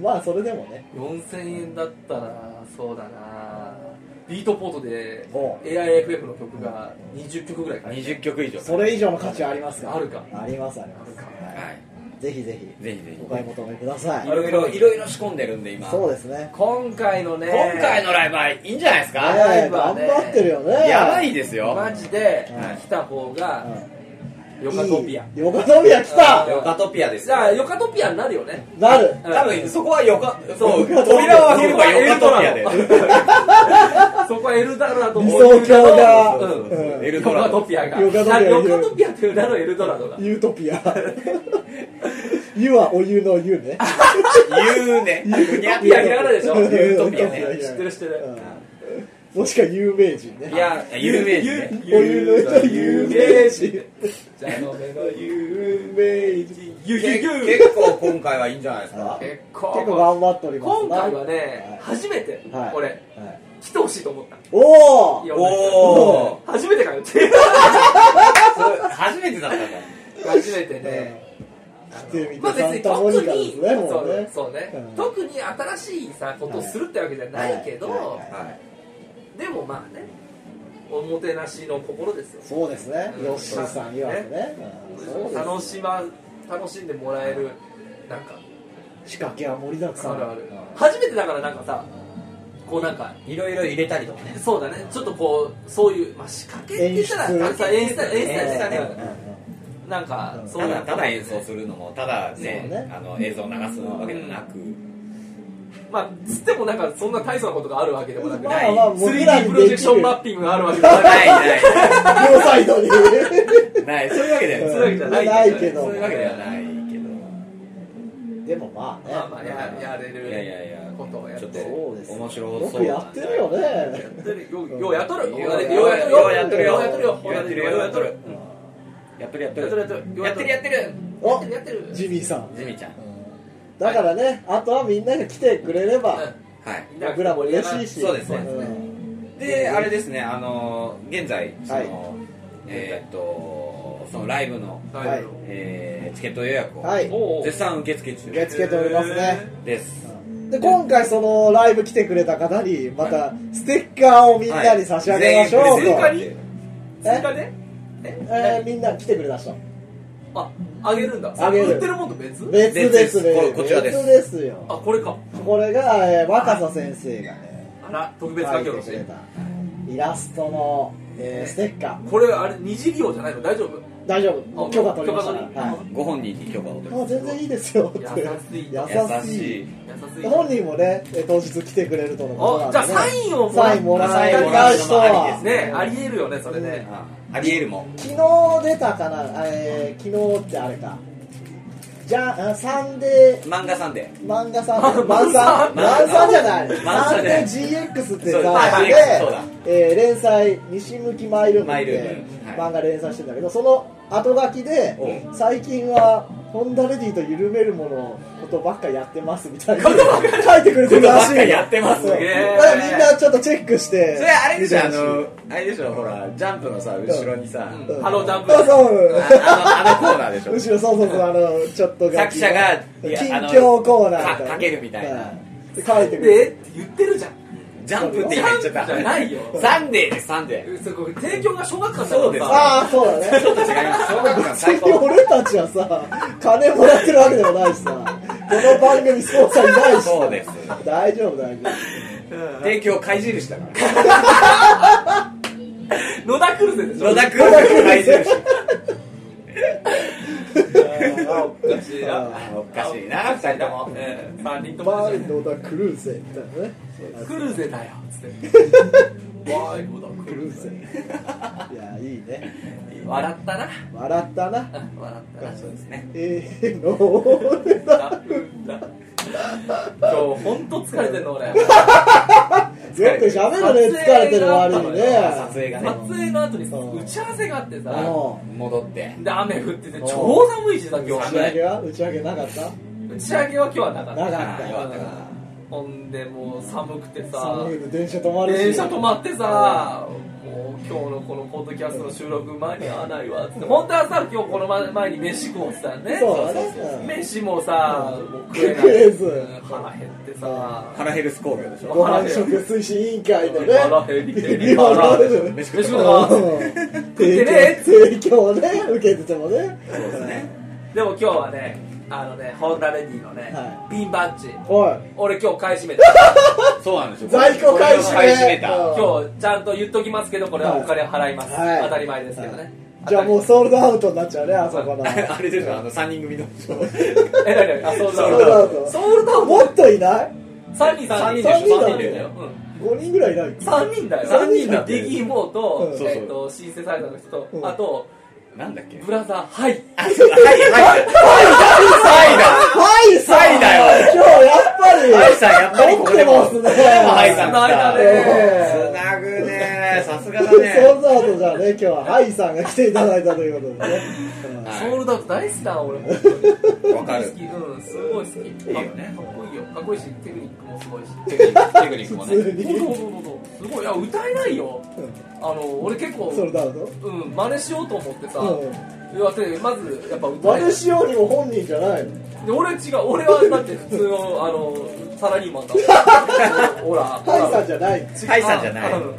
まあそれでもね。4000円だったらそうだな。ビートポートでお AIFF の曲が20曲ぐらいかな20曲以上。それ以上の価値はありますか？あるか。ありますあります。あるかはい。はいぜひぜひぜひ。ぜお買い求めください。ひいろいろいろいろ仕込んでるんで今。そうですね。今回のね。今回のライブはいいんじゃないですか？ね。頑張ってるよね。やばいですよ。マジではい。来た方がうんヨカトピア。ヨカトピア来た。ヨカトピアですじゃあヨカトピアになるよね。なる。多分そこはヨカそう扉を開ければヨカトピアでそこはエルダラド理想郷が。エルドラド。トピアがヨカトピア。あヨカトピアっていう名のエルドラドがユートピア。湯はお湯の湯ね。(laughs) 言うね。ふにゃいやひらがなでしょ？ユートピア。ユーね知ってる知ってる。うんもしくは有名人ね。いや有名人ね。お湯の人有名人。じゃあの目の有名人。結構今回はいいんじゃないですか？結構。結構頑張っております。今回はねはい。初めてはい。俺はい。来てほしいと思った。おお初めてかよ (laughs) 初めてだったか初めてね。まあ別に特にねね。そうね。うん。特に新しいさことをするってわけじゃないけどはい。はい。はい。はいでもまあねおもてなしの心ですよ。そうですね。うん。ヨッシーさん言われてね楽しま楽しんでもらえるなんか仕掛けは盛りだくさん。あるある。うん。初めてだからなんかさこうなんかいろいろ入れたりとかね。そうだね。ちょっとこうそういう、まあ、仕掛けって言ったら演出？さ演出だ演出だ演出だね。なんかうん。そういう。ただただ演奏するのもただね。あの映像を流すわけでもなくまあつってもなんかそんな大層なことがあるわけでもなくまあまあ僕ら 3D にプロジェクションマッピングがあるわけでもなくない。ない両サイドに。ない。そういうわけではそういうわけじゃないないけど。そういうわけではないけど。でもまあね。まあまあややれるいやいやいや。ことをやって。面白よそう。くやってるよね。やってる。よようやっとる。ようよ。うやってるよ。やっとるよ。ようやってるよ。ようやっとるやってるやってるやっとるやっとる。やってる。やってるおやってる。やってる。ジミーさん。ジミーちゃんだからねあとはみんなが来てくれればはい。僕らも嬉しいし。そうですね。ん。であれですねあの現在その、はい。えーっとそのライブの、はい。えーチケット予約を、はい。絶賛受付中。受け付けておりますね。です。で今回そのライブ来てくれた方にまたステッカーをみんなに差し上げましょうと、はい全員。プレゼントに追加で？えーみんな来てくれた。人ああげるんだ。あげる。売ってるもんと別？別ですね。別です。ここちらです。別ですよ。あこれか。これが、えー若狭先生がねあら特別描書き下ろしいてくれた。イラストの、えーステッカー。これあれ二次利用じゃないの大丈夫？大丈夫。あ許可取りました。から、はい。ご本人に許可を取りあ全然いいですよ。優しい。優しい。本人もねえー当日来てくれるとのことなんで、ね、あじゃあサインをもらサインもらサインえもらうのた人はもありですね。ありえるよねそれね。あアリエルも昨日出たかな、えー昨日ってあれか。じゃあサンデー。漫画さんで漫画さん、漫さん、漫さんじゃない、漫サンデー。GX ってそう雑誌はいはいそうだ。で、えー連載、西向きマイルームって漫画連載してるんだけど、その後書きでう、最近は、ホンダレディとゆるめるモのことばっかやってますみたいな、書いてくれてるらしいことばっかやってます。みんなちょっとチェックして、それあれでしょ。あのあれでしょほらジャンプのさ後ろにさハロージャンプ。あそう。ああのあのコーナーでしょ。後ろそうそうそうあのちょっと作者が近況コーナーみたいなかかけるみたいな。書いてくれ言ってるじゃんジャンプって今言っちゃった。ないよ。サンデーですサンデー。そこ提供が小学館だそうです。さああそうだね。ちょっと違います小学館最高。俺たちはさ金もらってるわけでもないしさこの番組スポンサーいないしさ。そうです。大丈夫大丈提供貝印だから。野田クルゼでしょ。野田君貝印。あおかしいなおかしいな二人とも。ええ三人と夫もワイルドだクルーゼみたいなね。クルゼだよつって。ワイルドククルーゼいやいいね。笑ったな。笑ったな。笑ったな。そうですね。(laughs) ええの (laughs) 今日本当疲れてんの俺 (laughs) よく喋るね疲れてる割にね。撮影がね。撮影の後にうん。打ち合わせがあってさう戻って。で雨降ってて超寒いしさ今日打ち上げは打ち上げなかった？打ち上げは今日はなかった。なかった。ほんでもう寒くてさ寒いの電車止まるし。電車止まってさ今日のこのポッドキャストの収録間に合わないわっつって本当はさ今日この前に飯食おうってたらね。そうだね。うん飯もさもう食えなずうん腹減ってさ。腹減るス工業でしょご飯食推進委員会でね。腹減り減り腹でしょ飯食うのか提ね供提供ね受けててもね。そうですね。でも今日はねあのねホンダレディのねはピンバッジ。俺今日買い占めた。(laughs) そうなんですよ。在庫買い占めこれを買い占めたうん。今日ちゃんと言っときますけどこれはお金払います、はい。当たり前ですけどね、じゃあもうソールドアウトになっちゃうねあそこの。あれでしょあの3人組の。(laughs) えソールドソールドアウト。トソールドアウト。もっといない？3人3人三人でしょ。三人三人だよ、うん。5人ぐらいいない？3人だよ。三人だって。ディギーモーと,、うん。そうそう。えっとシンセサイザーの人と、うん。あとなんだっけ？ブラザーハイあそうだはいはい。はいさんサイだよ今日やっぱり。ハイさんやっぱりここでも持ってますねハイさん来た。繋いだね。えつなぐねさすがだソーね。ルドアウトじゃあね。今日はハイさんが来ていただいたということでね。ソールドアウト大好きだ俺。わかる。好きうんすごい好き。いいよね。かっこいいよ。かっこいいしテクニックもすごいし。テクニックテクニックもね。普通にそうそうそうそうすごい。いや歌えないよあの俺結構ソールドアウトうん真似しようと思ってさ、うん。いやでまずやっぱ歌え。真似しようにも本人じゃないの？で俺違う俺はだって普通のあのサラリーマンだもん。(laughs) ほら。ハイさんじゃない。違ハイさんじゃない。うんうの？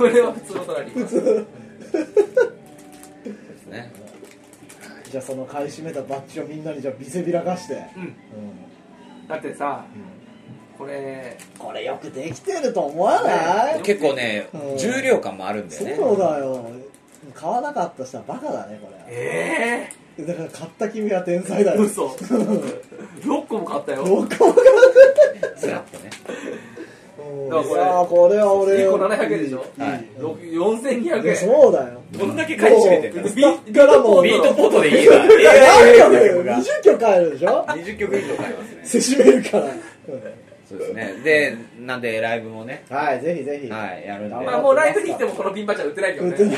俺は普通のサラリーマン。普通。ですね。じゃあその買い占めたバッジをみんなにじゃあ見せびらかして、うん。だってさこれ。これよくできてると思わない、結構ねうん。重量感もあるんだよね。そうだよ。買わなかった人はバカだねこれ。えだから買った君は天才だえよ。嘘。(laughs) よく個も買ったよ。僕もずらっとねだからこれさあこれは俺。1個700円でしょ、はい。ろく4200いや円そうだよ。どんだけ買い占めてんの？もうスタッからもうビートポートでいいわ。何曲曲が20曲変えるでしょ20曲以上買いますねせしめるからそうですね。でなんでライブもね。はいぜひぜひ。はいやるんで。まあもうライブに来てもこのピンバッジは売ってないけどね。売ってない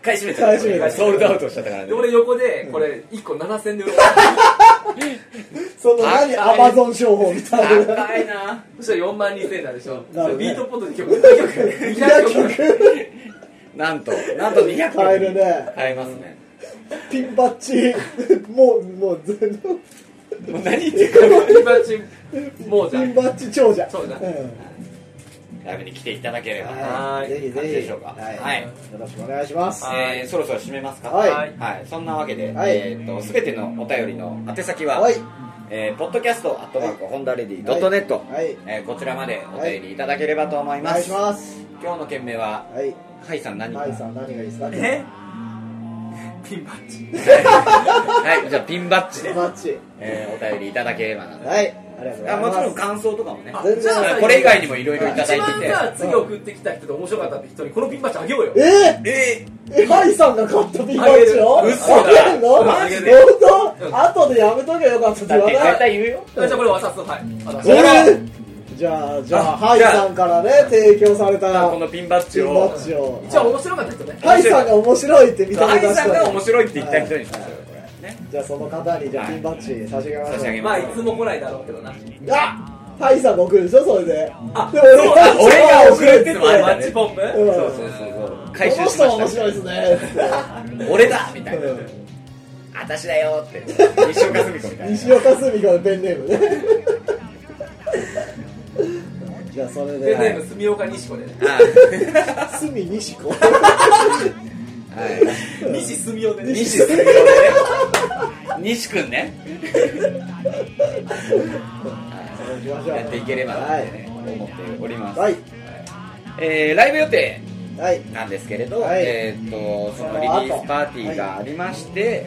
買い占めちゃ買い占めた。ソールドアウトしちゃったからね。で俺横でこれ1個7000円で売ろう (laughs) その何アマゾン商法みたいな。高いな。そしたら4万2000円になるでしょ。ビートポットで曲2曲。200曲。なんとなんと200曲買えるね。買えますね。ピンバッジ。もうもう全部もう何言ってるかピンバッジもうじゃんピンバッジ長者。そうだん。ライブに来ていただければ。はい。ぜひぜひ。でしょうか。はい。はい。よろしくお願いします。はい。えーそろそろ締めますか？はい。はい。はい、そんなわけで、はい。えー、と全てのお便りの宛先は、はい。えー、ポッドキャストアットマークホンダレディドットネット、はい。えーこちらまでお便りいただければと思います、お願いします。今日の件名ははい。ハイさん何か？ハイさん何がいいですか？え？ピンバッジ。はいじゃあピンバッジで、バッジ。えーお便りいただければなので、はいありがとうございます。あもちろん感想とかもね。全然。じゃあさこれ以外にもいろいろいただいて一番てさ次送ってきた人で面白かったって人にこのピンバッジあげようよ。ええー、えハイさんが買ったピンバッジをあげる。嘘だあげるのあげる本当？後でやめとけばよかったってー、だって絶言わない対言うよ。あじゃあこれ渡す。はい。渡す。えー？じゃあじゃああハイさんからね提供されたこのピンバッジを。ッジを。じゃあ面白かった人ね。ハイさんが面白いって認めハイた人さんが面白いって言った人にしまじゃあその方にじゃあピンバッジ差し上げましょうまあいつも来ないだろうけどな。あハイさんが送るでしょそれで。あで俺そうが俺が送るってマッチポンプ？うん。そうそうそうそう。回収しました。人面白いですね。俺だみたいな。うん。私だよって。西岡澄子みたいな。西岡澄子のペンネームねじゃあそれで。ペンネーム住岡西子でね。あ隅西子はい。西住岡でね。西澄子でね。西くんねやっていければなってね思っております。はい。えーライブ予定はい。なんですけれど、はい。えー、とそのリリースパーティーがありまして、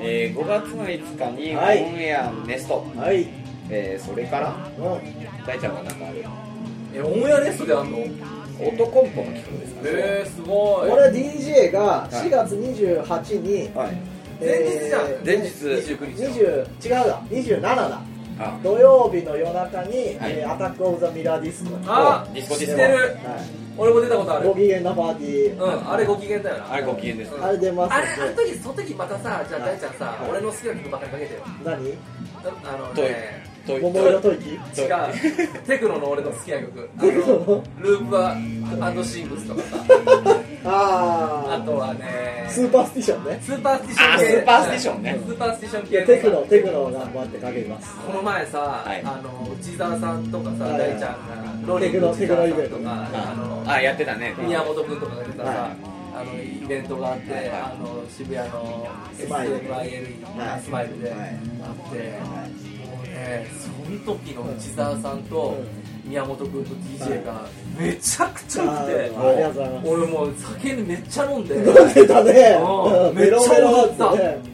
えー5月の5日にオはい。ンエアネスト、はい。はいえーそれからうん。大ちゃんは何かある？えオンエアネストであんの？へオートコンポの企画ですか？ね、えすごい。これ DJ が4月28にはい。前日じゃん。えー前日。29日20違うだ。27だ。あ。土曜日の夜中に、はい。えー Attack of the Mirror Disco あディスコ知ディスコるは俺も出たことあい、る。ご機嫌なパーティー、うんあれご機嫌だよな。あれご機嫌です、うんあれ出ます。あれあの時その時またさじゃあ大ちゃんさはい。俺の好きな曲ばっかりかけてよ。何？あのねトイ桃色吐息？違う。テクノの俺の好きな曲。あテクノの？ループはアンドシングスとかさ。ああとはねあスーパースティションね。スーパースティション系。あスーパースティションね。スーパースティションい系やテクノテクノを頑張ってかけます。この前さ、はい。あの内澤さんとかさ、はい大ちゃんがロリンの内澤さんとかあのあやってたね。宮本君とかが出たさ、はい。あのイベントがあって、はいあの渋谷のスマイル。SMILE はい。スマイルで、はい。あって、ね。その時の内澤さんと宮本君と DJ がめちゃくちゃ良くて、俺もう酒めっちゃ飲んで。飲んでたね。うん。メロメロだったね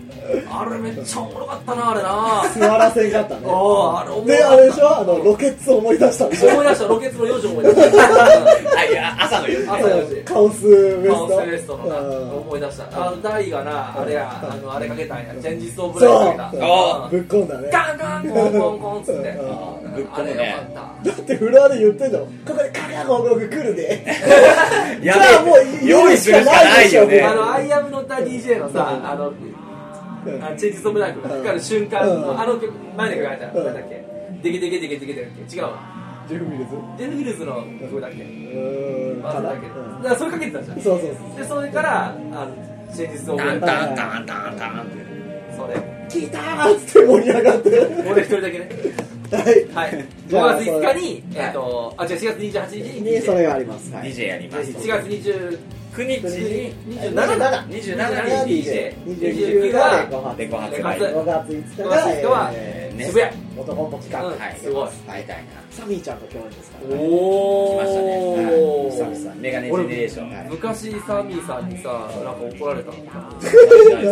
あれめっちゃおもろかったなあれな。座らせんかったね。あれであれでしょ？あのロケッツを思い出したんでしょ思い出したロケッツの4時思い出した。あいや朝の夜朝の4時。カオスウエスカトオスウエストのなうん。思い出した。あのダイがなあれやあのあれかけたんや。チェンジストオブライフかけたあぶっ込んだね。ガンガンコンコンコンっつってうんぶっ込あれむねよかった。だってフロアで言ってんだもんここでカカゴゴグ来るで。(laughs) やじゃあもうべえ用意するしかないよね。あの、アイアムノッタ DJ のさ、あの、あチェンジストオブライフがかかる瞬間うんの、あの曲、前の曲あるじゃん。うんなんだっけデケデケデケデケデケ違うわ。ジェフ・ミルズジェフ・ミルズの曲だっけうーん忘れたけだからそれかけてたじゃん。そうそうそうで、それから、あの、チェンジストオブライフ。タンタンタンタンってそれ。聞いたーっつって盛り上がって俺一人だけね。はいはい。じゃあ5月5日に、えっと、あ、違う、4月28日ににそれがありますはい DJ やります4月29 9日に27 27 27に DJ。29がレコ発レコ発レコ売発5月5日5が月5日は渋谷。元コンボ企画、うん。はい。すごい。みたいな。サミーちゃんと共演ですから、ね、お来ましたね。お久々。メガネジェネレーション。はい。昔サミーさんにさなんか怒られたのなんか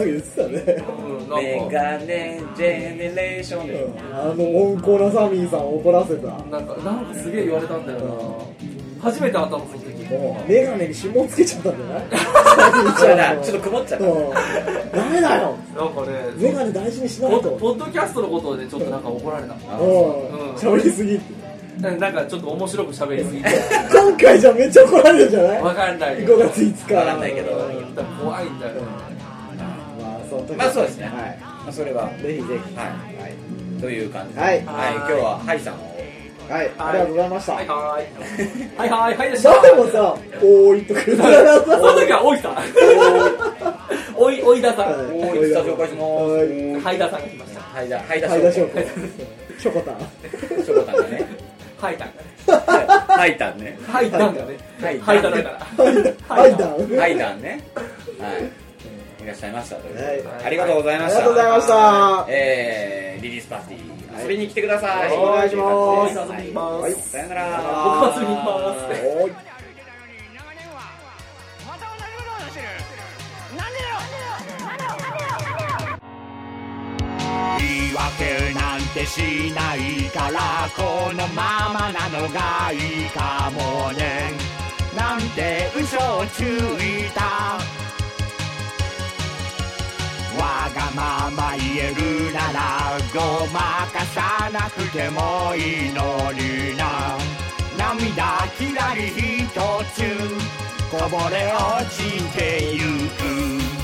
言ってたね、(laughs) メかガネジェネレーション。であの温厚なサミーさんを怒らせた。なんかなんかすげえ言われたんだよな。初めて会ったのその時もうメガネに指紋つけちゃったんじゃない？(laughs) ちょっと曇っちゃった。うん。ダメだよ。なんかねメガネ大事にしなポいと。ポッドキャストのことでちょっとなんか怒られたあうんう。ん。喋りすぎって。なんかちょっと面白く喋りすぎて。(laughs) 今回じゃめっちゃ怒られるんじゃない？わかんない5月5日。わかんないけど。怖いんだよまあその時まあそうですね。はい。まあそれは。ぜひぜひ。はい。という感じで。はい。はい。今日はハイさんをはいありがとうございました。はい。はーい。はいはい。はいでした誰もさ「おーい」とか言ってな。かったその時はおいさん。おい。おいださん。はい。おーいスタジオ介します。はい。はい。ださんが来ましたはい。だはい。だはい。だしょうシショコタンョコタンがねはい。だんはい。たんねはい。だんがねはい。はい。だだからはい。だんはい。だんねはい。い。らっしゃい。ましたはい。ありがとうござい。あましたりがとうござい。ましたえーリリースパーティー遊びに来てください。お願いします。遊びに行きますはいさよなら僕は遊びに行きます言い訳なんてしないからこのままなのがいいかもねなんて嘘をついたわがまま言えるならごまかさなくてもいいのにな。涙きらりひとつこぼれ落ちてゆく。